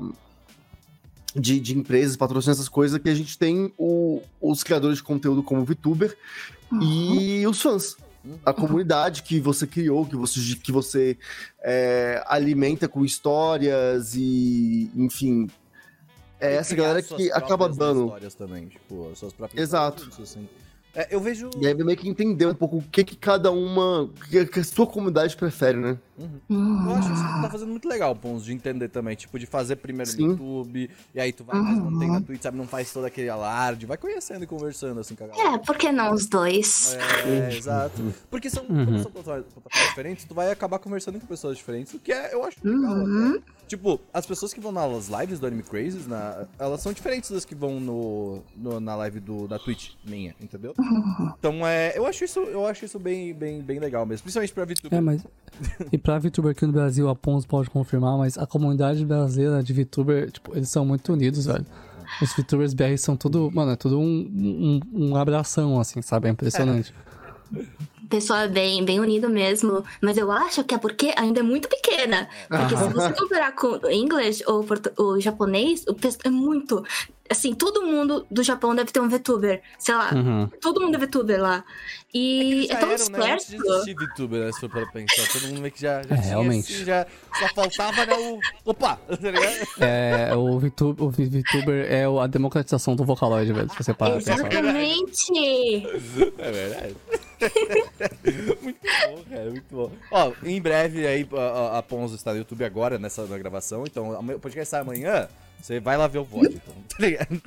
Speaker 3: De, de empresas, patrocínio, essas coisas, que a gente tem o- os criadores de conteúdo como o VTuber e os fãs a comunidade que você criou, que você, que você é, alimenta com histórias e, enfim. É
Speaker 1: E
Speaker 3: essa galera que acaba
Speaker 1: próprias
Speaker 3: dando.
Speaker 1: histórias também, tipo, as suas próprias
Speaker 3: Exato.
Speaker 1: histórias, assim. É, eu vejo.
Speaker 3: E aí meio que entender um pouco o que, que cada uma. O que, que a sua comunidade prefere, né?
Speaker 1: Eu acho isso que tu tá fazendo muito legal, Pons, de entender também. Tipo, de fazer primeiro
Speaker 3: Sim.
Speaker 1: no YouTube, e aí tu vai mais mantém na Twitch, sabe? Não faz todo aquele alarde, vai conhecendo e conversando assim com a galera.
Speaker 4: É, por que não os dois?
Speaker 1: É, exato. Porque são, como são plataformas plataformas diferentes, tu vai acabar conversando com pessoas diferentes, o que é, eu acho legal até. Tipo, as pessoas que vão nas lives do Anime Crazes, na, elas são diferentes das que vão no, no- na live do, da Twitch minha, entendeu? *laughs* Então, é, eu acho isso, eu acho isso bem, bem, bem legal mesmo. Principalmente pra VTuber.
Speaker 2: É, mas. E pra VTuber aqui no Brasil, a Pons pode confirmar, mas a comunidade brasileira de VTuber, tipo, eles são muito unidos, velho. Os VTubers BR são tudo, mano, é tudo um, um, um abração, assim, sabe? É impressionante.
Speaker 4: O *laughs* pessoal é bem, bem unido mesmo. Mas eu acho que é porque ainda é muito pequena. Porque se você comparar com o inglês ou o japonês, o é muito. Assim, todo mundo do Japão deve ter um VTuber. Sei lá,
Speaker 2: Uhum.
Speaker 4: todo mundo é VTuber lá. E
Speaker 1: Já
Speaker 4: é tão
Speaker 1: eram, né? Antes de
Speaker 4: esperto.
Speaker 1: existir VTuber, né? Se for para pensar. Todo mundo meio que já, já
Speaker 2: É,
Speaker 1: tinha
Speaker 2: realmente.
Speaker 1: assim, já só faltava, né, o... Opa! *laughs* Tá ligado?
Speaker 2: É, o VTuber, o VTuber é a democratização do Vocaloid, velho, se você parar pra pensar.
Speaker 4: Exatamente.
Speaker 1: É verdade. *laughs* muito bom, cara, muito bom. Ó, em breve aí a, a- a Ponzo está no YouTube agora, nessa na gravação. Então, o podcast sai amanhã. Você vai lá ver o VOD, então, tá ligado?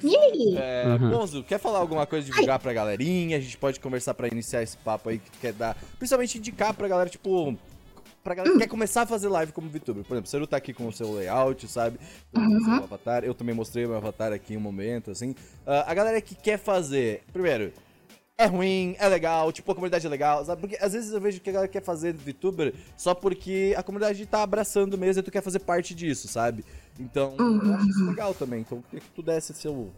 Speaker 1: É,
Speaker 2: Uhum.
Speaker 1: Ponzo, quer falar alguma coisa, divulgar pra galerinha? A gente pode conversar pra iniciar esse papo aí que tu quer dar. Principalmente indicar pra galera, tipo. Pra galera que quer começar a fazer live como VTuber. Por exemplo, o Seru tá aqui com o seu layout, sabe? O seu avatar. Eu também mostrei meu avatar aqui em um momento, assim. Ah, a galera que quer fazer, primeiro, é ruim, é legal, tipo, a comunidade é legal, sabe? Porque às vezes eu vejo que a galera quer fazer VTuber só porque a comunidade tá abraçando mesmo e tu quer fazer parte disso, sabe? Então, eu acho isso legal também. Então, eu queria que tu desse seu.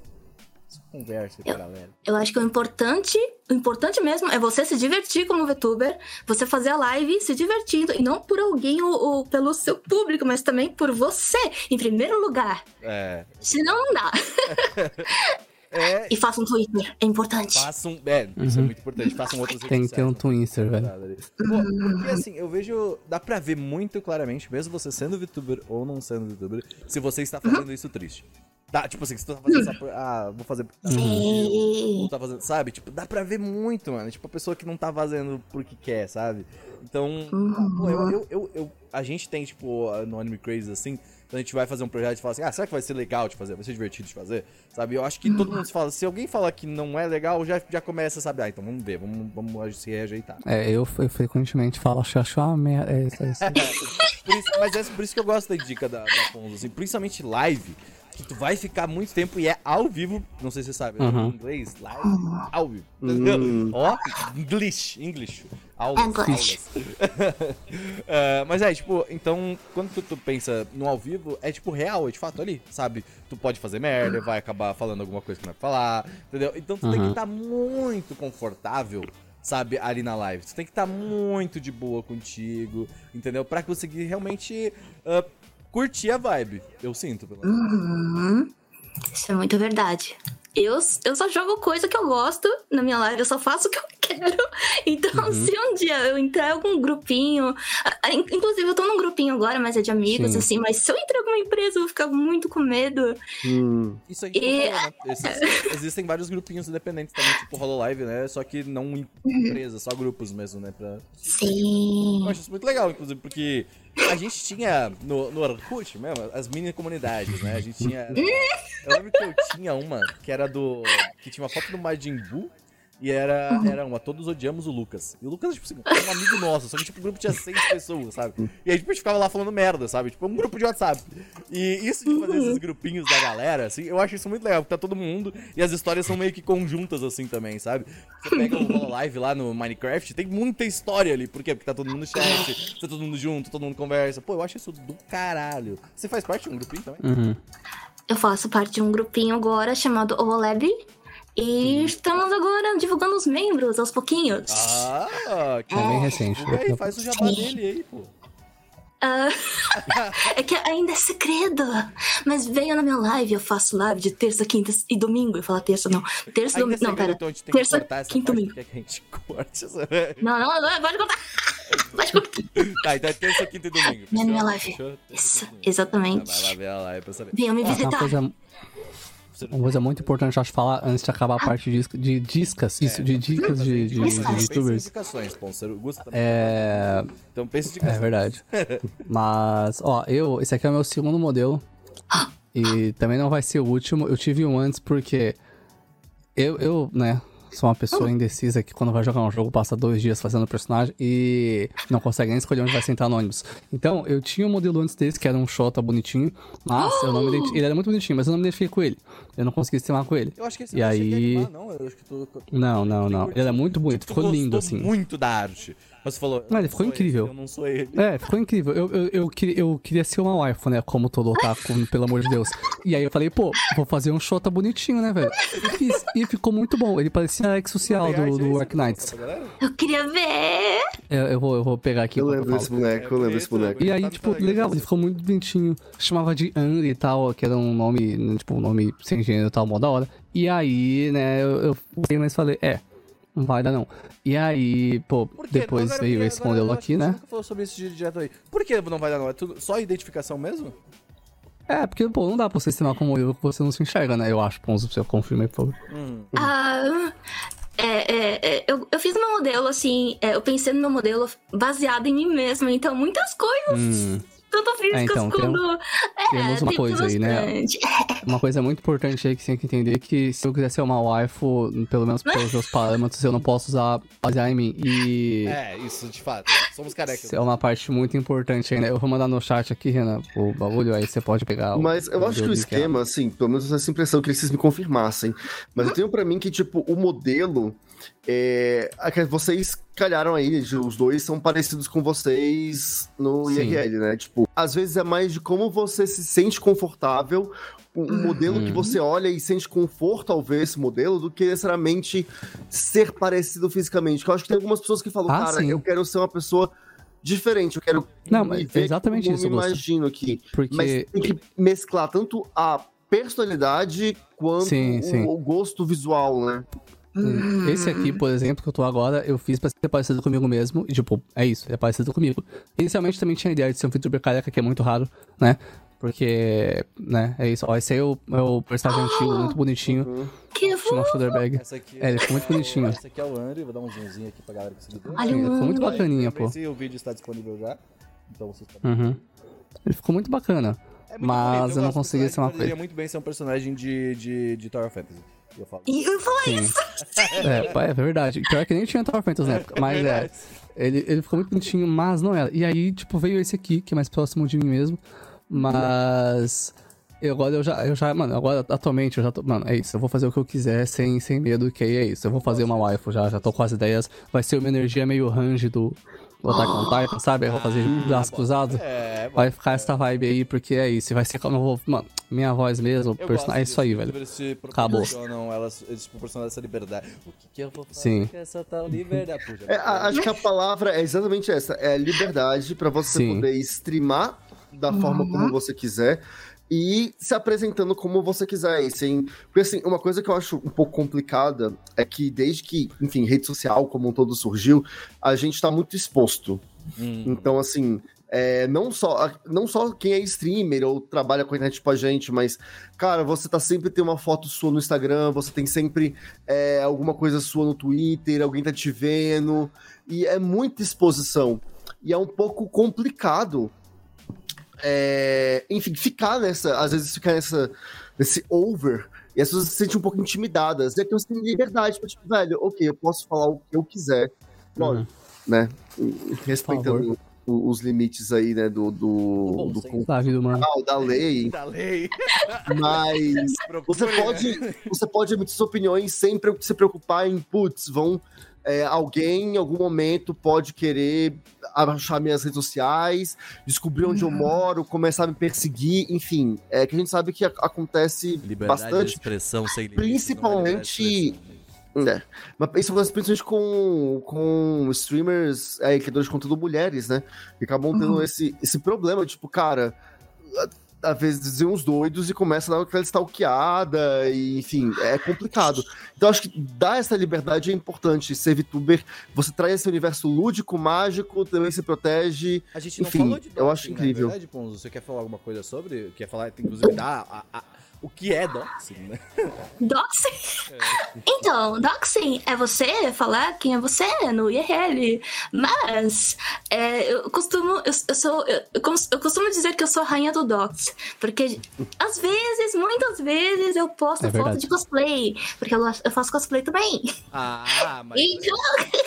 Speaker 1: conversa aí pra galera.
Speaker 4: Eu acho que o importante, o importante mesmo é você se divertir como VTuber, você fazer a live se divertindo, e não por alguém ou, ou pelo seu público, mas também por você, em primeiro lugar.
Speaker 1: É.
Speaker 4: Senão não dá. *laughs*
Speaker 1: É.
Speaker 4: E faça um Twitter, é importante.
Speaker 1: Façam. É, isso é muito importante. Façam outras
Speaker 2: Tem que ter um Twister, velho.
Speaker 1: Pô, porque assim, eu vejo. Dá pra ver muito claramente, mesmo você sendo VTuber ou não sendo VTuber, se você está fazendo isso triste. Tá, tipo assim, se tu tá fazendo só por. Ah, vou fazer.
Speaker 4: Sim.
Speaker 1: não tá fazendo, sabe? Tipo, dá pra ver muito, mano. Tipo, a pessoa que não tá fazendo porque quer, sabe? Então, pô, eu, eu, eu, eu- a gente tem, tipo, no Anime Crazy, assim, quando a gente vai fazer um projeto e fala assim, ah, será que vai ser legal de fazer? Vai ser divertido de fazer? Sabe? Eu acho que todo mundo fala, se alguém fala que não é legal, já, já começa a saber, ah, então vamos ver, vamos, vamos se reajeitar.
Speaker 2: É, eu, eu frequentemente falo, acho, acho uma merda. É é. *laughs*
Speaker 1: Por isso- mas é por isso que eu gosto da dica da, da Ponzo, assim, principalmente live, que tu vai ficar muito tempo e é ao vivo, não sei se você sabe,
Speaker 2: Uhum.
Speaker 1: em inglês, live, ao vivo. Entendeu? Ó, English, English. Aulas,
Speaker 4: English. *laughs*
Speaker 1: É, mas é, tipo, então, quando tu, tu pensa no ao vivo, é tipo real, é de fato ali, sabe? Tu pode fazer merda, vai acabar falando alguma coisa que não é pra falar, entendeu? Então tu tem que
Speaker 2: Uhum.
Speaker 1: estar muito confortável, sabe, ali na live. Tu tem que estar muito de boa contigo, entendeu? Pra conseguir realmente ah, curtir a vibe. Eu sinto, pelo menos.
Speaker 4: Uhum. Isso é muito verdade. Eu, eu só jogo coisa que eu gosto na minha live, eu só faço o que eu *laughs* quero. Então,
Speaker 2: Uhum.
Speaker 4: se um dia eu entrar em algum grupinho. Inclusive, eu tô num grupinho agora, mas é de amigos,
Speaker 2: Sim.
Speaker 4: assim. Mas se eu entrar em alguma empresa, eu vou ficar muito com medo.
Speaker 3: Hum,
Speaker 1: Isso aí
Speaker 4: E-
Speaker 1: falando, né? Esses- *laughs* existem vários grupinhos independentes também, tipo Hololive, né? Só que não em empresas, só grupos mesmo, né? Pra...
Speaker 4: Sim.
Speaker 1: Eu acho isso muito legal, inclusive, porque a gente tinha no, no Orkut mesmo, as mini comunidades, né? A gente tinha. *laughs* Eu lembro que eu tinha uma que era do. que tinha uma foto do Majin Buu. E era, era uma, todos odiamos o Lucas. E o Lucas, tipo assim, era um amigo nosso, só que tipo, o grupo tinha seis pessoas, sabe? E aí, tipo, a gente ficava lá falando merda, sabe? Tipo, um grupo de WhatsApp. E isso de fazer esses grupinhos da galera, assim, eu acho isso muito legal, porque tá todo mundo e as histórias são meio que conjuntas, assim, também, sabe? Você pega o Hololive lá no Minecraft, tem muita história ali. Por quê? Porque tá todo mundo no chat, tá todo mundo junto, todo mundo conversa. Pô, eu acho isso do caralho. Você faz parte de um grupinho também?
Speaker 2: Uhum.
Speaker 4: Eu faço parte de um grupinho agora chamado OLEB. E estamos agora divulgando os membros aos pouquinhos.
Speaker 1: Ah, que
Speaker 2: É bem recente.
Speaker 1: E aí, faz o jabá dele aí, pô.
Speaker 4: Ah, *laughs* é que ainda é segredo. Mas venha na minha live, eu faço live de terça, quinta e domingo. Eu falo terça, não. Terça,
Speaker 1: Ainda é
Speaker 4: domingo. Não, pera.
Speaker 1: então a gente tem que
Speaker 4: Terça,
Speaker 1: cortar essa
Speaker 4: quinta, domingo.
Speaker 1: que a gente *laughs* corte essa...
Speaker 4: Não, não, não, pode contar. *laughs* Pode contar.
Speaker 1: Tá, então é terça, quinta e domingo.
Speaker 4: Minha, minha
Speaker 1: Fechou?
Speaker 4: live.
Speaker 1: Fechou?
Speaker 4: Isso,
Speaker 1: domingo.
Speaker 4: exatamente.
Speaker 1: Tá, vai lá ver a live pra saber.
Speaker 4: Venham me visitar.
Speaker 2: coisa, uma coisa muito importante, acho, falar antes de acabar a parte de, disca- de discas, isso, de dicas de, de, de
Speaker 1: em
Speaker 2: youtubers. É.
Speaker 1: Então pensa em
Speaker 2: É verdade. Mas, ó, eu. Esse aqui é o meu segundo modelo. E também não vai ser o último. Eu tive um antes porque. Eu, eu né, sou uma pessoa indecisa que quando vai jogar um jogo passa dois dias fazendo o personagem e não consegue nem escolher onde vai sentar no ônibus. Então, eu tinha um modelo antes desse, que era um Shota bonitinho, mas eu não me identifiquei. Ele era muito bonitinho, mas eu não me identifiquei com ele. Eu não consegui streamar com ele.
Speaker 1: Eu acho que esse
Speaker 2: E
Speaker 1: não a
Speaker 2: aí-
Speaker 1: animar, não. Eu acho que tu...
Speaker 2: Não, não, não. Ele era muito bonito,
Speaker 1: Tu
Speaker 2: ficou lindo assim.
Speaker 1: muito da arte. Mas você falou...
Speaker 2: Não, ele
Speaker 1: eu
Speaker 2: ficou incrível.
Speaker 1: esse, eu não sou ele.
Speaker 2: É, ficou incrível. Eu, eu, eu, queria, eu queria ser uma waifu, né? Como todo otaku, *laughs* pelo amor de Deus. E aí eu falei, pô, vou fazer um Shota bonitinho, né, velho? E fiz. E ficou muito bom. Ele parecia a ex social
Speaker 1: Tem arte
Speaker 2: do, do Ark Knights.
Speaker 4: Eu queria ver.
Speaker 2: Eu, eu, vou, eu vou pegar aqui
Speaker 3: eu lembro desse boneco, eu lembro desse boneco.
Speaker 2: E aí,
Speaker 1: Tá
Speaker 2: tipo,
Speaker 1: legal
Speaker 2: ele ficou muito bonitinho. Chamava de Anri e tal, que era um nome, né, tipo, um nome sem gênero e tal, mó da hora. E aí, né, eu, eu mas falei, é, não vai dar não. E aí, pô, depois
Speaker 1: eu
Speaker 2: veio esse modelo
Speaker 1: eu
Speaker 2: aqui,
Speaker 1: você
Speaker 2: né?
Speaker 1: nunca falou sobre esse direto aí. Por que não vai dar não? É tudo só identificação mesmo?
Speaker 2: É, porque, pô, não dá pra você estimar como eu que você não se enxerga, né? Eu acho, Ponzo, você confirma aí, por favor.
Speaker 4: Ah, é, é, é, eu, eu fiz meu modelo, assim, é, eu pensei no meu modelo baseado em mim mesma, então muitas coisas, tanto físicas
Speaker 2: então, tem-
Speaker 4: quanto. é,
Speaker 2: temos uma
Speaker 4: tem
Speaker 2: coisa aí, né?
Speaker 4: bastante. *laughs*
Speaker 2: Uma coisa muito importante aí que você tem que entender que se eu quiser ser uma waifu, pelo menos pelos meus *laughs* parâmetros, eu não posso usar basear em mim. E
Speaker 1: É, isso, de fato. Somos carecas.
Speaker 2: isso é uma parte muito importante aí, né? Eu vou mandar no chat aqui, Renan, o bagulho, aí você pode pegar o.
Speaker 3: Mas eu acho que o
Speaker 2: modelo que é.
Speaker 3: esquema, assim, pelo menos essa impressão, eu queria que vocês me confirmassem. Mas eu tenho pra mim que, tipo, o modelo. É, a que vocês calharam aí, os dois são parecidos com vocês no
Speaker 2: Sim.
Speaker 3: IRL, né? Tipo, às vezes é mais de como você se sente confortável, um um modelo
Speaker 2: Uhum.
Speaker 3: que você olha e sente conforto ao ver esse modelo, do que necessariamente ser parecido fisicamente. Que eu acho que tem algumas pessoas que falam,
Speaker 2: Ah,
Speaker 3: cara,
Speaker 2: sim.
Speaker 3: eu quero ser uma pessoa diferente, eu quero
Speaker 2: Não,
Speaker 3: me
Speaker 2: mas
Speaker 3: ver
Speaker 2: exatamente
Speaker 3: como
Speaker 2: isso,
Speaker 3: eu me imagino aqui.
Speaker 2: Porque.
Speaker 3: Mas tem que mesclar tanto a personalidade quanto
Speaker 2: Sim,
Speaker 3: o,
Speaker 2: sim.
Speaker 3: o gosto visual, né?
Speaker 2: Esse aqui, por exemplo, que eu tô agora, eu fiz pra ser parecido comigo mesmo. E, tipo, é isso, é parecido comigo. Inicialmente também tinha a ideia de ser um VTuber careca, que é muito raro, né? Porque, né, é isso. Ó, esse aí é o, é o personagem antigo, muito bonitinho.
Speaker 4: Que
Speaker 2: Tinha uma
Speaker 4: fofo.
Speaker 2: shoulder bag.
Speaker 1: Essa aqui
Speaker 2: É, ele ficou muito bonitinho.
Speaker 1: Esse aqui é o Andrew, vou dar um zoomzinho aqui pra galera conseguir ver.
Speaker 4: Olha
Speaker 2: Sim, ele ficou muito bacaninha, pô.
Speaker 1: Se o vídeo está disponível já. Então vocês podem
Speaker 2: Uhum. Ele ficou muito bacana.
Speaker 1: É muito
Speaker 2: Mas
Speaker 1: bonito,
Speaker 2: eu não consegui ser uma coisa.
Speaker 1: muito bem ser um personagem de, de, de Tower of Fantasy. Eu falo.
Speaker 4: E eu falo
Speaker 2: Sim.
Speaker 4: isso.
Speaker 2: É, é verdade. Pior que nem tinha Tower Fantasy na época. Mas é. Ele, ele ficou muito bonitinho, mas não era. E aí, tipo, veio esse aqui, que é mais próximo de mim mesmo. Mas. Eu, agora eu já, eu já. Mano, agora atualmente eu já tô. Mano, é isso. Eu vou fazer o que eu quiser sem, sem medo, que aí é isso. Eu vou fazer uma waifu já, já tô com as ideias. Vai ser uma energia meio range do. Do Attack on Titan, sabe? Eu vou fazer braço cruzado.
Speaker 1: É,
Speaker 2: Vai ficar essa vibe aí, porque é isso. Vai ser como eu vou. Mano, minha voz mesmo, personagem. É isso aí, velho. Acabou.
Speaker 1: proporcionam, elas, eles proporcionam essa liberdade. O que, que eu vou fazer
Speaker 2: Sim.
Speaker 1: com essa tal liberdade? Puxa,
Speaker 3: É, acho que a palavra é exatamente essa: é a liberdade pra você
Speaker 2: Sim.
Speaker 3: poder streamar da forma como você quiser. E se apresentando como você quiser. E sem... Porque, assim, uma coisa que eu acho um pouco complicada é que desde que, enfim, rede social como um todo surgiu, a gente tá muito exposto.
Speaker 1: Hum.
Speaker 3: Então, assim, é, não, só, não só quem é streamer ou trabalha com a internet tipo a gente, mas, cara, você tá sempre tem uma foto sua no Instagram, você tem sempre é, alguma coisa sua no Twitter, alguém tá te vendo, e é muita exposição. E é um pouco complicado, é, enfim, ficar nessa, às vezes ficar nessa, nesse over, e as pessoas se sentem um pouco intimidadas. E aqui você tem liberdade pra, tipo, velho, ok, eu posso falar o que eu quiser, lógico, né? Respeitando o- os limites aí, né, do, do, do
Speaker 2: humana.
Speaker 3: cultural, da lei,
Speaker 1: Da lei. *laughs*
Speaker 3: mas você
Speaker 1: Procure,
Speaker 3: pode, você pode emitir suas opiniões sem se preocupar em, putz, vão. é, alguém em algum momento pode querer achar minhas redes sociais, descobrir onde eu moro, começar a me perseguir, enfim. É que a gente sabe que a- acontece
Speaker 1: Liberdade de
Speaker 3: bastante.
Speaker 1: expressão sem limites.
Speaker 3: Principalmente-
Speaker 1: é de.
Speaker 3: É. Mas isso acontece principalmente com, com streamers, é, criadores de conteúdo mulheres, né? Que acabam tendo esse, esse problema, tipo, cara, às vezes uns doidos e começa a dar aquela stalkeada, e, enfim, é complicado. Então acho que dar essa liberdade é importante. Ser VTuber, você traz esse universo lúdico, mágico, também se protege.
Speaker 1: A gente não
Speaker 3: Enfim,
Speaker 1: falou de
Speaker 3: eu acho incrível.
Speaker 1: Verdade, Ponzo, você quer falar alguma coisa sobre? Quer falar, inclusive, dar a- a- o que é doxing, né? *laughs*
Speaker 4: Doxing? Então, doxing é você falar quem é você no IRL. Mas é, eu costumo. Eu, eu sou. Eu, eu costumo dizer que eu sou a rainha do dox. Porque às vezes, muitas vezes, eu posto
Speaker 2: É
Speaker 4: foto
Speaker 2: verdade.
Speaker 4: de cosplay. Porque eu, eu faço cosplay também.
Speaker 1: Ah, *laughs* mas...
Speaker 4: Então,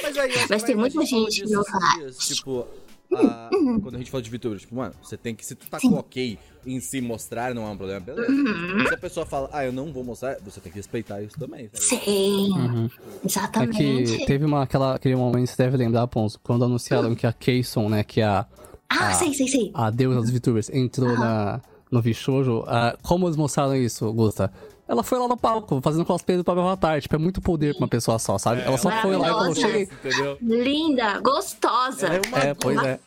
Speaker 1: Mas, aí,
Speaker 4: Mas tem
Speaker 1: a
Speaker 4: muita
Speaker 1: gente
Speaker 4: que não faz.
Speaker 1: Tipo, quando a gente fala de VTuber, tipo, mano, você tem que. Se tu tá com ok em se mostrar, não é um problema, beleza.
Speaker 4: Uhum.
Speaker 1: Se a pessoa fala, ah, eu não vou mostrar, você tem que respeitar isso também. Tá ligado?
Speaker 4: sim.
Speaker 2: Uhum. É
Speaker 4: Exatamente.
Speaker 2: que teve uma, aquela, aquele momento, você deve lembrar, Ponzo, quando anunciaram que a Kayson, né, que é a,
Speaker 4: Ah, sei, sei, sei.
Speaker 2: a deusa dos VTubers, entrou na, no Vishojo. ah, como eles mostraram isso, Gusta? Ela foi lá no palco, fazendo cosplay do próprio Avatar. Tipo, é muito poder pra uma pessoa só, sabe? ela só foi lá e falou, cheguei.
Speaker 4: Linda, gostosa.
Speaker 1: É uma
Speaker 2: É, pois é.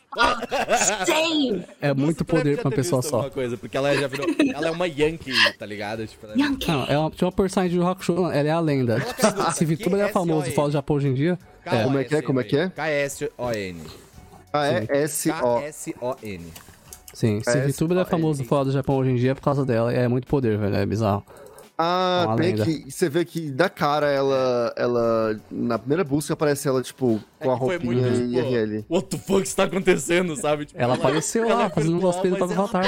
Speaker 4: Sim.
Speaker 2: É muito poder pra uma pessoa só.
Speaker 1: Coisa, porque ela já virou. Ela é uma Yankee, tá ligado? Tipo, ela é-
Speaker 4: Yankee.
Speaker 2: Não, é uma, tinha uma personagem de Hakusho, ela é a lenda. Tipo, se VTuber é famoso fora do Japão hoje em dia, é.
Speaker 3: Como é que é? Como é que é?
Speaker 1: K-S-O-N.
Speaker 3: É S-O.
Speaker 1: K-S-O-N.
Speaker 2: Sim, se
Speaker 3: É,
Speaker 2: VTuber é
Speaker 3: é,
Speaker 2: famoso fora do Japão hoje em dia é por causa dela. É muito poder, velho. É bizarro.
Speaker 3: Ah,
Speaker 2: Uma
Speaker 3: tem
Speaker 2: lenda.
Speaker 3: que. Você vê que da cara ela. ela na primeira busca aparece ela, tipo, com a
Speaker 1: É foi
Speaker 3: roupinha
Speaker 1: muito,
Speaker 3: em
Speaker 1: tipo,
Speaker 3: IRL.
Speaker 1: What the fuck está acontecendo, sabe? Tipo,
Speaker 2: Ela apareceu lá,
Speaker 1: ela
Speaker 2: fazendo um cosplay do
Speaker 1: ela
Speaker 2: Avatar.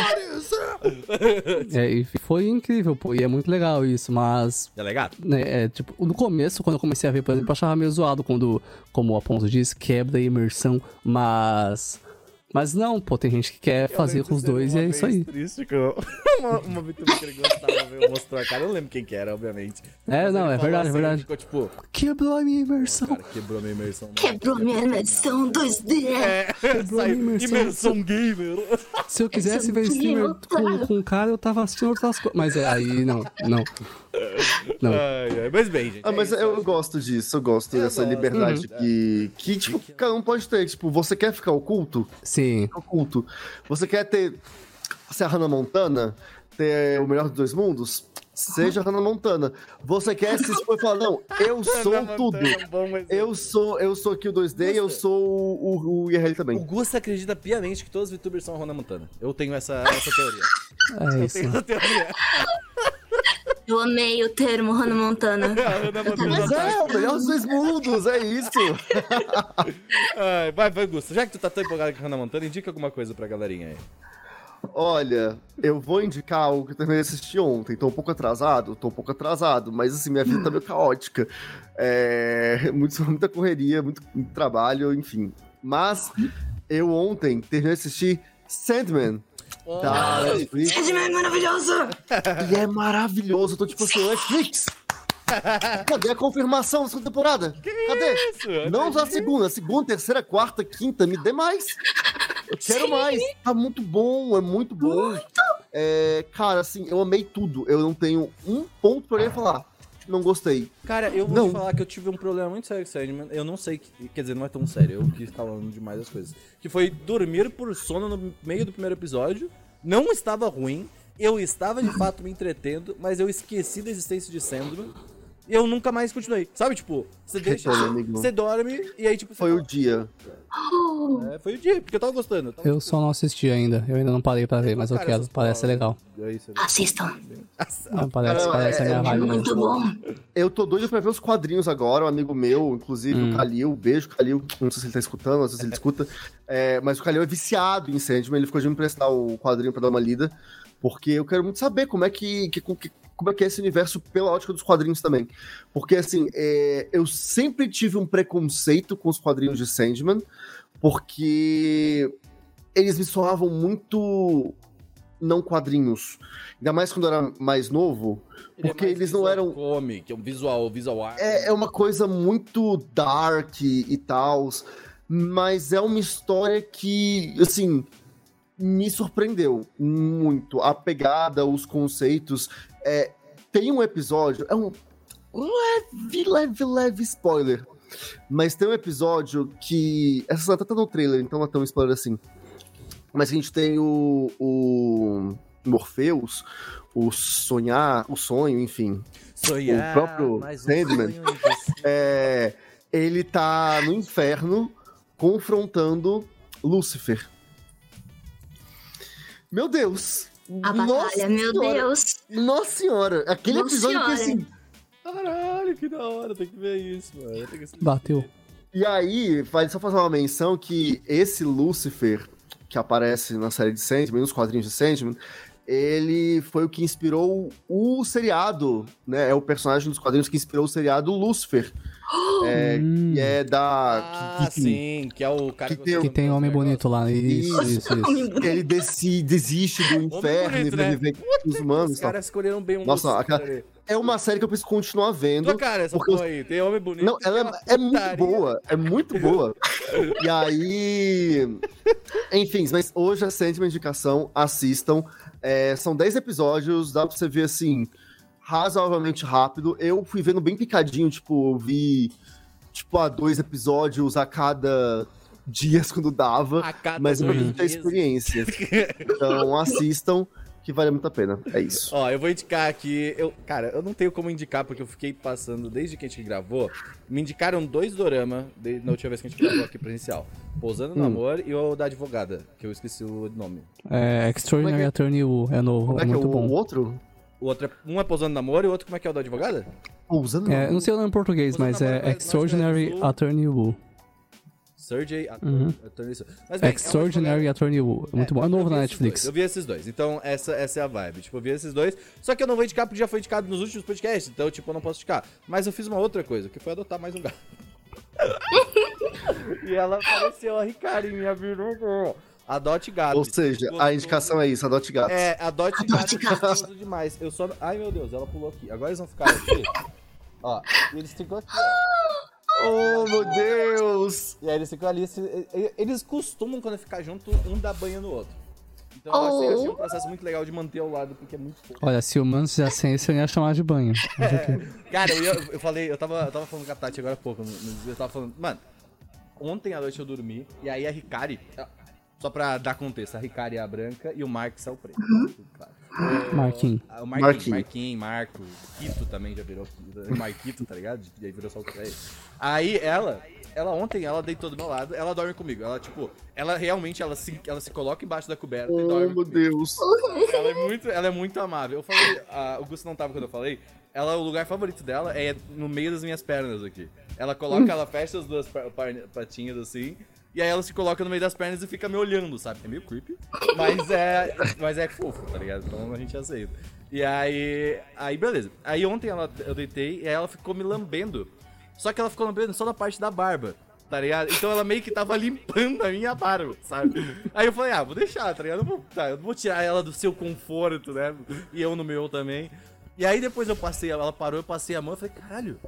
Speaker 2: É, e foi incrível, pô. E é muito legal isso, mas
Speaker 1: É legal?
Speaker 2: né, é, tipo, no começo, quando eu comecei a ver, por exemplo, eu achava meio zoado quando, como o Aponso diz, quebra a imersão, mas. Mas não, pô, tem gente que quer fazer com os dois e é isso aí.
Speaker 1: Triste que eu... *laughs* uma, uma VTuber que ele gostava, veio mostrou a cara. Eu não lembro quem que era, obviamente.
Speaker 2: É,
Speaker 1: Mas
Speaker 2: não, é verdade, é verdade.
Speaker 1: Ficou tipo,
Speaker 2: Quebrou a minha imersão.
Speaker 1: cara, quebrou minha imersão.
Speaker 4: Quebrou minha imersão 2D.
Speaker 1: É, *laughs* saiu
Speaker 2: imersão.
Speaker 1: imersão gamer.
Speaker 2: Se eu quisesse ver
Speaker 4: Esse
Speaker 2: streamer com, com um cara, eu tava assistindo outras coisas. Mas é, aí não, não. Não.
Speaker 1: Ai, ai, mas bem, gente.
Speaker 3: Ah,
Speaker 1: é
Speaker 3: mas
Speaker 1: isso,
Speaker 3: eu
Speaker 1: acho.
Speaker 3: gosto disso, eu gosto
Speaker 1: Eu
Speaker 3: dessa
Speaker 1: gosto,
Speaker 3: liberdade
Speaker 1: uhum.
Speaker 3: que, que, tipo, cada um pode ter. Tipo, você quer ficar oculto?
Speaker 2: Sim.
Speaker 3: Oculto. Você quer ter. Ser a Hannah Montana? Ter o melhor dos dois mundos? Seja a Hannah Montana. Você quer se expor e falar, não, eu *laughs* sou
Speaker 1: Hannah
Speaker 3: tudo.
Speaker 1: Montana é um.
Speaker 3: Eu sou, eu sou aqui o 2D e eu sou o, o, o IRL
Speaker 1: O
Speaker 3: também.
Speaker 1: Gusta acredita piamente que todos os VTubers são a Rona Montana. Eu tenho essa, essa teoria.
Speaker 2: É *laughs*
Speaker 1: Eu
Speaker 2: isso.
Speaker 1: tenho essa teoria. *laughs*
Speaker 4: Eu amei o termo Hannah Montana.
Speaker 1: A *laughs* Hannah Montana
Speaker 3: Mas é, o melhor dos dois mundos, é isso. *laughs*
Speaker 1: Ai, vai, vai, Gusta. Já que tu tá tão empolgado com Hannah Montana, indica alguma coisa pra galerinha aí.
Speaker 3: Olha, eu vou indicar algo que eu terminei de assistir ontem. Tô um pouco atrasado? Tô um pouco atrasado, mas assim, minha vida tá meio caótica. É, muito- *laughs* muita correria, muito, muito trabalho, enfim. Mas eu ontem terminei de assistir Sandman. Da Netflix.
Speaker 4: Sandman é maravilhoso! *laughs*
Speaker 3: E é maravilhoso. Eu tô tipo assim, Netflix! Cadê a confirmação da segunda temporada? Cadê?
Speaker 1: isso?
Speaker 3: Não só a segunda, a segunda, terceira, quarta, quinta, me dê mais. Eu quero mais. Tá muito bom, é muito bom. É, cara, assim, eu amei tudo. Eu não tenho um ponto pra ele falar. Não gostei.
Speaker 1: Cara, eu vou
Speaker 3: Não.
Speaker 1: te falar que eu tive um problema muito sério com Sandman. Eu não sei, que- quer dizer, não é tão sério, eu quis falando demais as coisas. Que foi dormir por sono no meio do primeiro episódio. Não estava ruim. eu estava de fato me entretendo, mas eu esqueci da existência de Sandman. E eu nunca mais continuei. Sabe, tipo, você deixa. Você dorme e aí, tipo,
Speaker 3: Foi o
Speaker 1: fala,
Speaker 3: dia. *gasps*
Speaker 1: é, foi o dia, porque eu tava gostando. Eu, tava
Speaker 2: Eu só não assisti ainda. Eu ainda não parei pra ver, mas eu
Speaker 1: Cara,
Speaker 2: quero. Parece legal.
Speaker 1: É isso,
Speaker 4: Assistam.
Speaker 2: Parece,
Speaker 3: Não,
Speaker 2: parece
Speaker 3: é-
Speaker 2: a minha
Speaker 3: é
Speaker 2: vibe mesmo.
Speaker 4: Muito bom.
Speaker 3: Eu tô doido pra ver os quadrinhos agora. Um amigo meu, inclusive
Speaker 2: Hum.
Speaker 3: o Kalil, beijo, Kalil. Não sei se ele tá escutando, às vezes ele escuta. É, mas o Kalil é viciado em Sandman. Ele ficou de me emprestar o quadrinho pra dar uma lida. Porque eu quero muito saber como é que, que- que- como é que é esse universo pela ótica dos quadrinhos também. Porque, assim, é, eu sempre tive um preconceito com os quadrinhos de Sandman, porque eles me soavam muito não quadrinhos. Ainda mais quando eu era mais novo,
Speaker 1: Ele é
Speaker 3: porque
Speaker 1: mais
Speaker 3: eles não eram
Speaker 1: Comic, é um visual, visual art.
Speaker 3: é, é uma coisa muito dark e tal, mas é uma história que, assim, me surpreendeu muito. A pegada, os conceitos. É, tem um episódio, é um leve, leve, leve spoiler. Mas tem um episódio que. Essa até tá no trailer, então não é tão spoiler assim. Mas a gente tem o, o Morpheus, o sonhar, o sonho, enfim.
Speaker 1: Sonhar,
Speaker 3: o próprio
Speaker 1: mais um
Speaker 3: Sandman.
Speaker 1: sonho em você.
Speaker 3: É, ele tá no inferno confrontando Lúcifer.
Speaker 4: A
Speaker 3: Meu Deus!
Speaker 4: batalha, meu
Speaker 3: senhora.
Speaker 4: Deus.
Speaker 3: Nossa senhora! Aquele
Speaker 4: Nossa
Speaker 3: episódio que
Speaker 4: senhora.
Speaker 3: assim.
Speaker 1: Caralho, que da hora, tem que ver isso, mano. Que.
Speaker 2: Bateu.
Speaker 3: E aí, vale só fazer uma menção que esse Lúcifer, que aparece na série de Sandman, nos quadrinhos de Sandman, ele foi o que inspirou o seriado, né? É o personagem dos quadrinhos que inspirou o seriado Lúcifer. É,
Speaker 2: Hum,
Speaker 3: que é da.
Speaker 1: Ah,
Speaker 3: que- que-
Speaker 1: sim, que é o cara
Speaker 3: que tem-
Speaker 2: que tem homem bonito lá. Isso, isso, isso.
Speaker 3: que ele desi- desiste do inferno
Speaker 1: bonito,
Speaker 3: e vai
Speaker 1: né?
Speaker 3: viver com os humanos.
Speaker 1: Os caras escolheram bem um
Speaker 3: Nossa, aquela-. É uma série que eu preciso continuar vendo.
Speaker 1: Tua cara, essa
Speaker 3: porque
Speaker 1: porra aí. Tem homem bonito.
Speaker 3: Não, ela é, é muito boa, é muito boa. e aí. Enfim, mas hoje é sempre uma indicação, assistam. É, são 10 episódios, dá pra você ver assim, razoavelmente rápido. Eu fui vendo bem picadinho, tipo, eu vi tipo, a dois episódios a cada dias *laughs* quando dava.
Speaker 1: A cada
Speaker 3: Mas eu ter
Speaker 1: meses.
Speaker 3: experiência. Então *laughs* assistam, que vale muito a pena. É isso.
Speaker 1: Ó, eu vou indicar aqui. Eu, cara, eu não tenho como indicar, porque eu fiquei passando desde que a gente gravou. Me indicaram dois dorama de- na última vez que a gente gravou aqui presencial: Pousando no
Speaker 3: Hum.
Speaker 1: Amor e o da Advogada, que eu esqueci o nome.
Speaker 2: É, Extraordinary
Speaker 3: Como é
Speaker 2: Attorney Woo, é novo,
Speaker 3: Como
Speaker 2: é
Speaker 3: é que é
Speaker 2: muito
Speaker 3: o,
Speaker 2: bom.
Speaker 3: o outro?
Speaker 1: O outro é, um é Pousando no Amor e o outro, como é que é o da Advogada?
Speaker 3: Pousando
Speaker 2: É, eu não sei o nome em português,
Speaker 1: Pousando
Speaker 2: mas é
Speaker 1: mas-
Speaker 2: Extraordinary
Speaker 1: é.
Speaker 2: Attorney Woo.
Speaker 1: Surgery.
Speaker 2: Uhum.
Speaker 1: Attorney. Mas, bem, é
Speaker 2: Extraordinary Attorney Woo. É muito bom. É
Speaker 1: eu
Speaker 2: novo
Speaker 1: vi
Speaker 2: na
Speaker 1: esses
Speaker 2: Netflix.
Speaker 1: dois, Eu vi esses dois. Então, essa, essa é a vibe. Tipo, eu vi esses dois. Só que eu não vou indicar porque já foi indicado nos últimos podcasts. Então, tipo, eu não posso indicar. Mas eu fiz uma outra coisa, que foi adotar mais um gato. *laughs* e ela apareceu, a minha vida. Adote gato.
Speaker 3: Ou seja, a indicação é isso, adote gato.
Speaker 1: É, adote,
Speaker 4: Adote
Speaker 1: gato.
Speaker 4: gato.
Speaker 1: demais. Eu só. Ai, meu Deus, ela pulou aqui. Agora eles vão ficar aqui. *laughs* ó. E eles ficam aqui, ó. *gasps*
Speaker 3: Oh, meu Deus!
Speaker 1: E aí eles ficam ali. Eles costumam, quando ficar junto, um dar banho no outro. Então eu achei,
Speaker 4: Oh.
Speaker 1: achei um processo muito legal de manter ao lado, porque é muito fofo.
Speaker 2: Olha, se o Mano fizesse isso, eu ia chamar de banho. *laughs*
Speaker 1: Cara, eu, ia- eu falei, eu tava, eu tava falando com a Tati agora há pouco. Eu tava falando, mano, ontem à noite eu dormi, e aí a Ricari, só pra dar contexto, a Ricari é a branca e o Marx é o preto. Claro. É,
Speaker 2: Marquinhos.
Speaker 1: O Marquinhos,
Speaker 3: Marquinhos.
Speaker 1: Marquinhos, Marco, Quito também já virou. Marquito, tá ligado? E aí virou só o aí. Aí ela, ela ontem, ela deitou do meu lado, ela dorme comigo. Ela, tipo, ela realmente, ela se, ela se coloca embaixo da coberta e
Speaker 3: Oh,
Speaker 1: dorme
Speaker 3: meu
Speaker 1: comigo.
Speaker 3: Deus!
Speaker 1: Ela é muito, ela é muito amável. Eu falei, a, o Gusto não tava quando eu falei. Ela, o lugar favorito dela é no meio das minhas pernas aqui. Ela coloca, ela fecha as duas patinhas assim. E aí ela se coloca no meio das pernas e fica me olhando, sabe? É meio creepy. Mas é, mas é fofo, tá ligado? Então a gente aceita. E aí, aí beleza. Aí ontem ela, eu deitei e aí ela ficou me lambendo. Só que ela ficou lambendo só na parte da barba. Tá ligado? Então ela meio que tava limpando a minha barba, sabe? Aí eu falei, ah, vou deixar, tá ligado? Eu, vou, tá, eu vou tirar ela do seu conforto, né? E eu no meu também. E aí depois eu passei, ela parou, eu passei a mão e falei, caralho,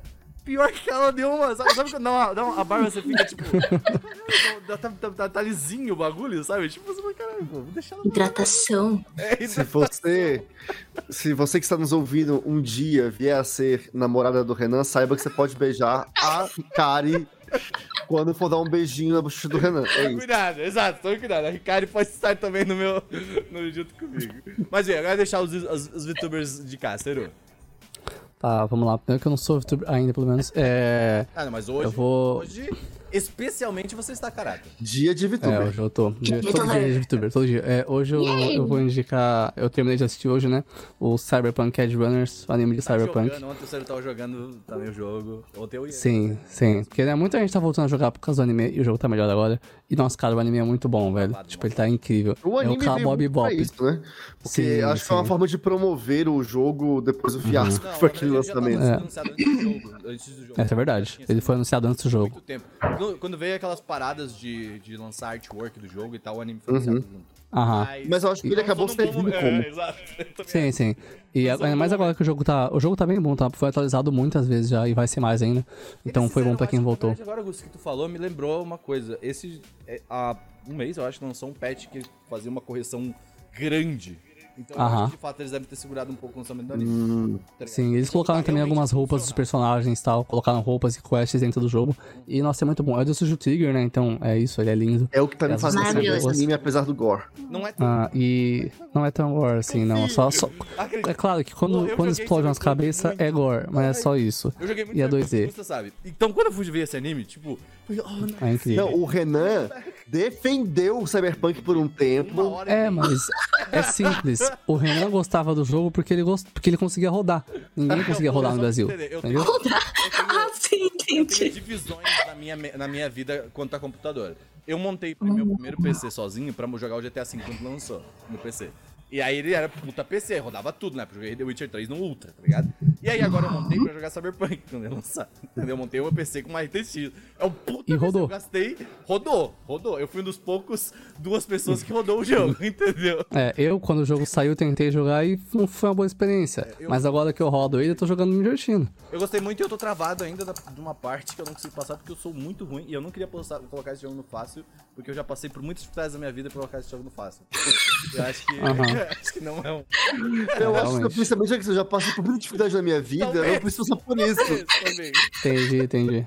Speaker 1: pior que ela deu uma. Sabe, sabe quando dá uma, dá uma- a barba você fica tipo. tá, tá, tá- tá lisinho o bagulho, sabe? Tipo, você fala, caralho, vou deixar ela.
Speaker 4: Hidratação.
Speaker 1: É,
Speaker 3: Se você, se você que está nos ouvindo um dia vier a ser namorada do Renan, saiba que você pode beijar a Kari quando for dar um beijinho na bochecha do Renan. É isso.
Speaker 1: Cuidado, exato, tome cuidado. A Ricari pode estar também no meu. No, junto comigo. Mas bem, agora deixar os, os, os VTubers de cá, Seru.
Speaker 2: Tá, vamos lá. Primeiro que eu não sou VTuber ainda, pelo menos. É.
Speaker 1: Ah, não, mas hoje.
Speaker 2: Eu vou-
Speaker 1: Hoje, especialmente, você está caráter.
Speaker 3: Dia de
Speaker 2: É,
Speaker 3: VTuber.
Speaker 2: hoje eu tô. Dia, todo dia de VTuber, todo dia. É, hoje eu, eu vou indicar. Eu terminei de assistir hoje, né? O Cyberpunk Edge Runners, o anime de Cyberpunk.
Speaker 1: Jogando, ontem o Seru tava jogando também o jogo. Ontem eu ia.
Speaker 2: Sim, sim. Porque né, muita gente tá voltando a jogar por causa do anime e o jogo tá melhor agora. E nossa, cara, o anime é muito bom, velho. Tipo, ele tá incrível.
Speaker 3: O
Speaker 2: é
Speaker 3: anime
Speaker 2: o Cowboy
Speaker 3: veio muito pra
Speaker 2: Bebop.
Speaker 3: isso, né? Porque
Speaker 2: Sim,
Speaker 3: acho que foi uma
Speaker 2: sim.
Speaker 3: forma de promover o jogo depois do fiasco
Speaker 1: Não,
Speaker 3: que foi aquele
Speaker 1: verdade,
Speaker 3: lançamento.
Speaker 1: anunciado antes do jogo. Antes do jogo.
Speaker 2: Essa é verdade.
Speaker 1: Tinha
Speaker 2: Ele foi anunciado antes do jogo.
Speaker 1: muito tempo. Quando, quando veio aquelas paradas de, de lançar artwork do jogo e tal, o anime foi anunciado junto.
Speaker 2: Aham.
Speaker 3: Mas eu acho que ele acabou servindo
Speaker 1: bom-
Speaker 3: como. *laughs*
Speaker 1: É, exato.
Speaker 2: Sim, sim. E
Speaker 1: Mas
Speaker 2: ainda mais agora que o jogo tá. O jogo tá bem bom, tá? Foi atualizado muitas vezes já e vai ser mais ainda. Então foi bom pra quem
Speaker 1: que,
Speaker 2: voltou.
Speaker 1: verdade, Agora, Augusto, que tu falou me lembrou uma coisa. Esse, é, há um mês, eu acho, lançou um patch que fazia uma correção grande. Então, eu acho que, de fato, eles devem ter segurado um pouco o lançamento do anime.
Speaker 3: Hum,
Speaker 1: tá?
Speaker 2: Sim, eles colocaram
Speaker 1: tá
Speaker 2: também algumas roupas dos personagens e tal. Colocaram roupas e quests dentro do jogo. E, nossa, é muito bom. É do Sujo Trigger, né? Então é isso, ele é lindo.
Speaker 3: é o que tá me fazendo esse anime, apesar do gore.
Speaker 1: Não é tão
Speaker 2: Ah, e não é tão gore assim, não. Só, só... É claro que quando, quando explode umas
Speaker 1: Cyberpunk
Speaker 2: cabeças é gore, mas é só isso.
Speaker 1: Eu joguei muito
Speaker 2: E é
Speaker 1: Cyberpunk,
Speaker 2: 2D.
Speaker 1: Você sabe. Então, quando eu fui ver esse anime, tipo, oh, não,
Speaker 2: É incrível.
Speaker 3: Não, o Renan *laughs* defendeu o Cyberpunk por um tempo.
Speaker 2: É, mas é simples. O Renan gostava do jogo porque ele, gost... porque ele conseguia rodar. Ninguém conseguia rodar no Brasil.
Speaker 1: eu
Speaker 2: Entendeu?
Speaker 1: tenho- eu tenho-
Speaker 4: Ah, sim,
Speaker 1: Eu tenho
Speaker 4: entendi.
Speaker 1: divisões na minha, na minha vida quanto a computador. Eu montei meu primeiro PC sozinho pra jogar o GTA V quando lançou no PC. E aí ele era puta PC, rodava tudo, né? Porque eu joguei The Witcher 3 no Ultra, tá ligado? E aí agora eu montei pra jogar Cyberpunk quando ele lançar. Entendeu? Eu montei o meu PC com uma RTX. É um puta
Speaker 2: E
Speaker 1: PC,
Speaker 2: rodou.
Speaker 1: Eu gastei. Rodou, rodou. Eu fui um dos poucos duas pessoas que rodou o jogo, *laughs* entendeu?
Speaker 2: É, eu, quando o jogo saiu, tentei jogar e não foi uma boa experiência.
Speaker 1: eu-
Speaker 2: Mas agora que eu rodo ele, eu tô jogando me divertindo.
Speaker 1: Eu gostei muito e eu tô travado ainda da- de uma parte que eu não consigo passar porque eu sou muito ruim e eu não queria postar- colocar esse jogo no fácil, porque eu já passei por muitas dificuldades da minha vida pra colocar esse jogo no fácil. *laughs* Eu acho que,
Speaker 2: Aham.
Speaker 1: Acho que não é um.
Speaker 3: Eu acho que
Speaker 2: realmente.
Speaker 3: principalmente já que eu já passei por muita dificuldade na minha vida,
Speaker 1: Talvez.
Speaker 3: eu preciso passar por isso.
Speaker 1: Isso também.
Speaker 2: Entendi, entendi.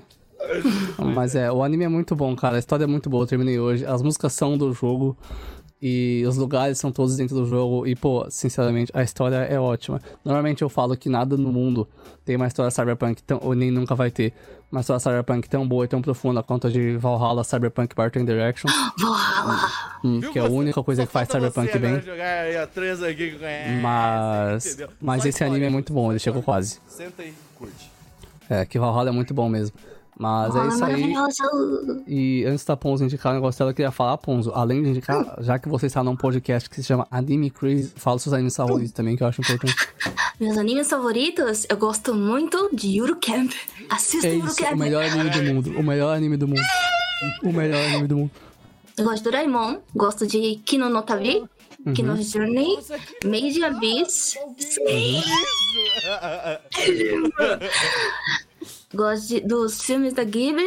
Speaker 2: Mas é, o anime é muito bom, cara. A história é muito boa, eu terminei hoje. As músicas são do jogo. E os lugares são todos dentro do jogo. E, pô, sinceramente, a história é ótima. Normalmente eu falo que nada no mundo tem uma história cyberpunk tão, ou nem nunca vai ter. Uma história cyberpunk tão boa e tão profunda quanto a de Valhalla Cyberpunk Barton Direction. *gasps*
Speaker 4: Valhalla.
Speaker 2: hum, que é a única coisa que faz Cyberpunk
Speaker 1: você
Speaker 2: bem.
Speaker 1: agora jogar aí a três aqui que conhece,
Speaker 2: Mas. Mas esse anime é muito bom, ele chegou quase.
Speaker 1: Senta e curte.
Speaker 2: É, que Valhalla é muito bom mesmo. Mas é isso aí. E antes da Ponzo indicar o negócio dela, eu queria falar, Ponzo, além de indicar, *laughs* já que você está num podcast que se chama Anime Crazy, fala seus animes favoritos também, que eu acho importante. *laughs*
Speaker 4: Meus animes favoritos, eu gosto muito de Yuru Camp. Assista
Speaker 2: É
Speaker 4: Yuru
Speaker 2: isso, o
Speaker 4: Camp.
Speaker 2: melhor anime do mundo. O melhor anime do mundo. O melhor anime do mundo.
Speaker 4: Eu gosto de Doraemon, gosto de Kino no Tabi,
Speaker 2: Uhum.
Speaker 4: Kino Journey, Made Abyss. Sim. *laughs* Gosto de- dos filmes da Ghibli,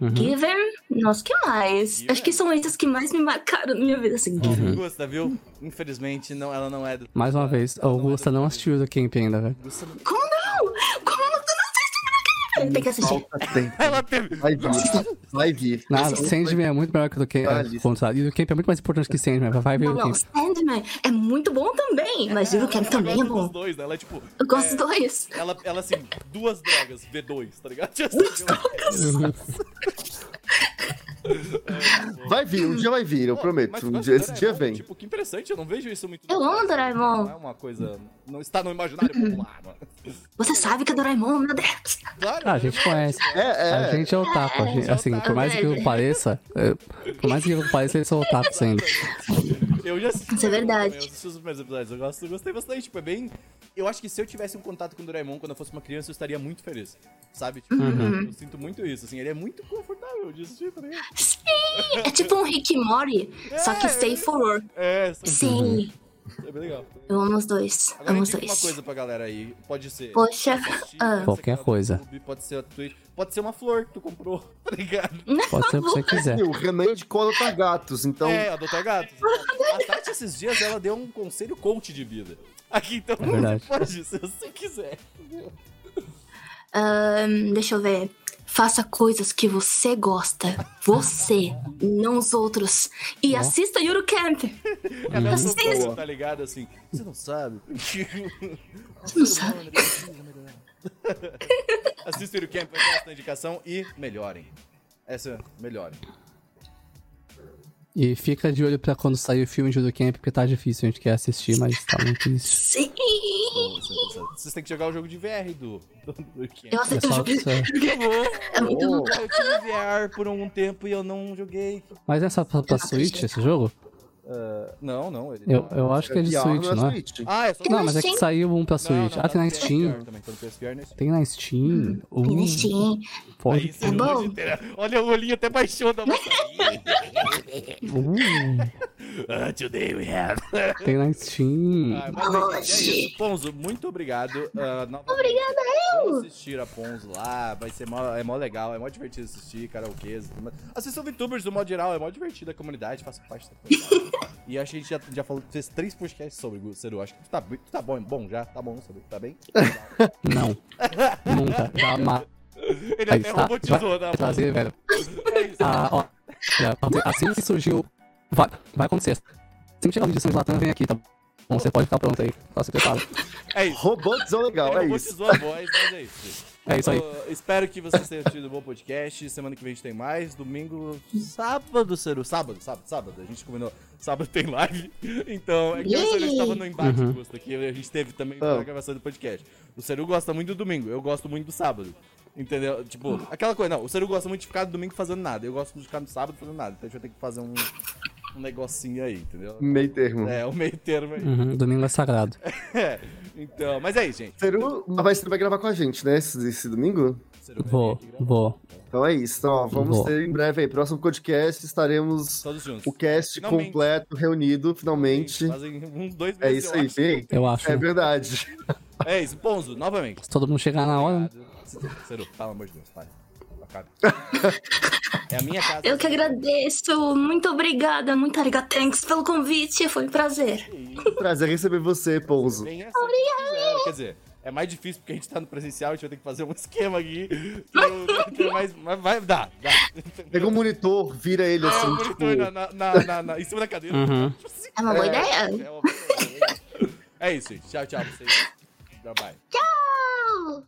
Speaker 2: Uhum.
Speaker 4: Given. Nossa, que mais? Acho que são esses que mais me marcaram na minha vida, assim.
Speaker 2: Uhum.
Speaker 1: Gusta, viu? Infelizmente, não, ela não é do.
Speaker 2: Mais uma vez, a Augusta não assistiu do Camp ainda, velho.
Speaker 1: Não-
Speaker 4: não? Como Camp? Tem que assistir. *laughs*
Speaker 1: Ela teve.
Speaker 3: Vai vir. Vai vir.
Speaker 2: Nada, Sandman é muito melhor que o do Camp. É. E o Camp é muito mais importante que Sandman, vai ver
Speaker 4: Não,
Speaker 2: o
Speaker 4: não,
Speaker 2: Camp.
Speaker 4: Sandman é muito bom também, mas Yuru Camp também é bom.
Speaker 1: dois, né? Ela é tipo.
Speaker 4: Eu gosto
Speaker 1: é,
Speaker 4: dos dois.
Speaker 1: Ela, ela assim, duas drogas, V2, tá ligado? *laughs* *laughs*
Speaker 3: Vai vir, um dia vai vir, eu
Speaker 1: Pô,
Speaker 3: prometo.
Speaker 1: mas
Speaker 3: Um dia, esse dia vem.
Speaker 1: Tipo, que interessante, eu não vejo isso muito.
Speaker 4: Eu amo. Doraemon.
Speaker 1: Não é uma coisa. Não está no imaginário *clears throat* popular, mano.
Speaker 4: Você sabe que é Doraemon, meu Deus.
Speaker 1: Claro,
Speaker 2: Ah, a gente conhece.
Speaker 3: É, é.
Speaker 2: A gente é otaku. a gente- assim, por mais que eu pareça, é, por mais que eu pareça, eles são otakus ainda.
Speaker 1: Eu já assisti.
Speaker 4: Isso é verdade.
Speaker 1: Eu assisti os primeiros episódios. Eu gosto, eu gostei bastante. Tipo, é bem. Eu acho que se eu tivesse um contato com o Doraemon quando eu fosse uma criança, eu estaria muito feliz. Sabe? Tipo,
Speaker 2: Uhum.
Speaker 1: eu sinto muito isso. Assim, ele é muito confortável de assistir, tá ligado?
Speaker 4: Sim, é tipo um Rick e Morty, só que stay for work.
Speaker 1: É, só-
Speaker 4: Sim,
Speaker 1: é bem legal.
Speaker 4: eu amo os dois.
Speaker 1: Agora
Speaker 4: Amo os
Speaker 1: indica uma
Speaker 4: dois.
Speaker 1: coisa pra galera aí. Pode ser.
Speaker 4: Poxa,
Speaker 1: assistir,
Speaker 4: ah.
Speaker 2: Qualquer coisa.
Speaker 1: YouTube, pode ser a Twitch. Pode ser uma flor que tu comprou, *laughs* tá ligado?
Speaker 2: Pode ser o que você quiser.
Speaker 3: O Renan de cola tá gatos, então.
Speaker 1: É, a Dr. Gato. A Tati, esses dias, ela deu um conselho coach de vida. Aqui, então,
Speaker 2: verdade.
Speaker 1: pode, se você quiser.
Speaker 4: Ahn, deixa eu ver. Faça coisas que você gosta. Você, não os outros. E assista Yuru Camp. *laughs*
Speaker 1: É mesmo
Speaker 4: Assista.
Speaker 1: tá ligado? Assim, você não sabe. *laughs*
Speaker 4: Você não sabe. *laughs*
Speaker 1: Assista o Camp, essa indicação e melhorem. Essa, melhorem.
Speaker 2: E fica de olho pra quando sair o filme de Camp, porque tá difícil, a gente quer assistir, mas tá muito triste.
Speaker 4: Sim.
Speaker 1: Vocês têm que jogar o jogo de VR do, do, do Camp.
Speaker 4: Eu
Speaker 2: É
Speaker 4: aceito o
Speaker 2: só,
Speaker 4: jogo.
Speaker 2: é-
Speaker 4: É muito.
Speaker 1: Eu tive VR por um tempo e eu não joguei.
Speaker 2: Mas é só pra, pra Switch esse jogo?
Speaker 1: Ah, não, não. Ele
Speaker 2: Eu, eu acho que é de
Speaker 3: VR
Speaker 2: Switch,
Speaker 3: na
Speaker 2: não é?
Speaker 3: Switch.
Speaker 1: Ah, é só
Speaker 2: Não, mas é que
Speaker 4: Steam?
Speaker 2: saiu um pra
Speaker 1: Não,
Speaker 2: Switch.
Speaker 1: não,
Speaker 2: ah, tem
Speaker 1: tá
Speaker 2: na
Speaker 1: no
Speaker 2: Steam.
Speaker 1: Tá no nesse.
Speaker 2: Tem na Steam. Uh,
Speaker 4: Tem Steam.
Speaker 2: pode.
Speaker 1: Não
Speaker 4: bom.
Speaker 1: ter- Olha o olhinho até baixou da.
Speaker 2: Uh,
Speaker 1: Ah, today we have.
Speaker 2: tem na Steam.
Speaker 1: Ah, mas, é isso. Ponzo, muito obrigado. Ah, novamente,
Speaker 4: Obrigada,
Speaker 1: Vamos assistir a Ponzo lá, vai ser mó, é mó legal, é mó divertido assistir, karaokês. Assistam VTubers do modo geral, é mó divertido a comunidade, faça parte da comunidade. E a gente já, já falou, fez três podcasts sobre o Seru, acho que tu tá, tu tá bom, bom já, tá bom, Seru, tá bem? *laughs*
Speaker 2: Não. Nunca. Dá
Speaker 1: Ele
Speaker 2: Aí
Speaker 1: até
Speaker 2: está.
Speaker 1: robotizou,
Speaker 2: Vai
Speaker 1: né?
Speaker 2: trazer, velho.
Speaker 1: É isso.
Speaker 2: Ah, ó. Assim que surgiu. Vai, vai acontecer. Assim que chegar o vídeo de Latam, vem aqui, tá bom? Você pode ficar pronto aí. Só se prepara.
Speaker 1: É isso.
Speaker 3: Robotzão legal,
Speaker 1: Ele
Speaker 3: é isso.
Speaker 1: robotizou a voz, mas é isso.
Speaker 2: É isso aí.
Speaker 1: Eu espero que vocês tenham tido um bom podcast. Semana que vem a gente tem mais. Domingo, sábado, Seru. Sábado, sábado, sábado. A gente combinou. Sábado tem live. Então, é que o Seru estava no embate
Speaker 2: Uhum.
Speaker 1: aqui. A gente teve também na gravação do podcast. O Seru gosta muito do domingo. Eu gosto muito do sábado. Entendeu? Tipo, aquela coisa, não. O Seru gosta muito de ficar no domingo fazendo nada. Eu gosto de ficar no sábado fazendo nada. Então a gente vai ter que fazer um, um negocinho aí, entendeu?
Speaker 3: Meio termo.
Speaker 1: É, o meio termo aí.
Speaker 2: Uhum, domingo é sagrado. *laughs*
Speaker 1: É. Então, mas é isso, gente.
Speaker 3: Seru, mas você vai gravar com a gente, né? Esse, esse domingo?
Speaker 2: Vou,
Speaker 1: gravar.
Speaker 2: vou.
Speaker 3: Então é isso. Então, ó, vamos
Speaker 2: Vou.
Speaker 3: ter em breve aí. Próximo podcast estaremos
Speaker 1: Todos juntos.
Speaker 3: o cast
Speaker 1: Finalmente.
Speaker 3: completo, reunido, finalmente.
Speaker 1: Fazem uns dois
Speaker 3: É
Speaker 1: meses.
Speaker 3: isso
Speaker 1: eu
Speaker 3: aí,
Speaker 1: acho.
Speaker 3: bem.
Speaker 2: Eu acho.
Speaker 3: É verdade.
Speaker 1: É isso, Ponzo, novamente.
Speaker 2: Se todo mundo chegar na hora. né?
Speaker 1: Seru, pelo amor de Deus, para. *laughs* É a minha casa.
Speaker 4: Eu que agradeço. Muito obrigada. Muito arigatanks pelo convite. Foi um prazer.
Speaker 3: Prazer receber você,
Speaker 1: que quiser. Quer dizer, é mais difícil porque a gente tá no presencial, a gente vai ter que fazer um *laughs* esquema aqui. *laughs* Então, mas, mas vai, dá, dá.
Speaker 3: Pega um monitor, vira ele
Speaker 1: É,
Speaker 3: assim,
Speaker 1: o
Speaker 3: tipo.
Speaker 1: monitor na, na, na, na- em cima da cadeira.
Speaker 2: Uhum.
Speaker 4: É uma boa
Speaker 3: É.
Speaker 4: ideia.
Speaker 1: É, uma- é isso, gente. Tchau, tchau pra vocês. Bye, bye.
Speaker 4: Tchau.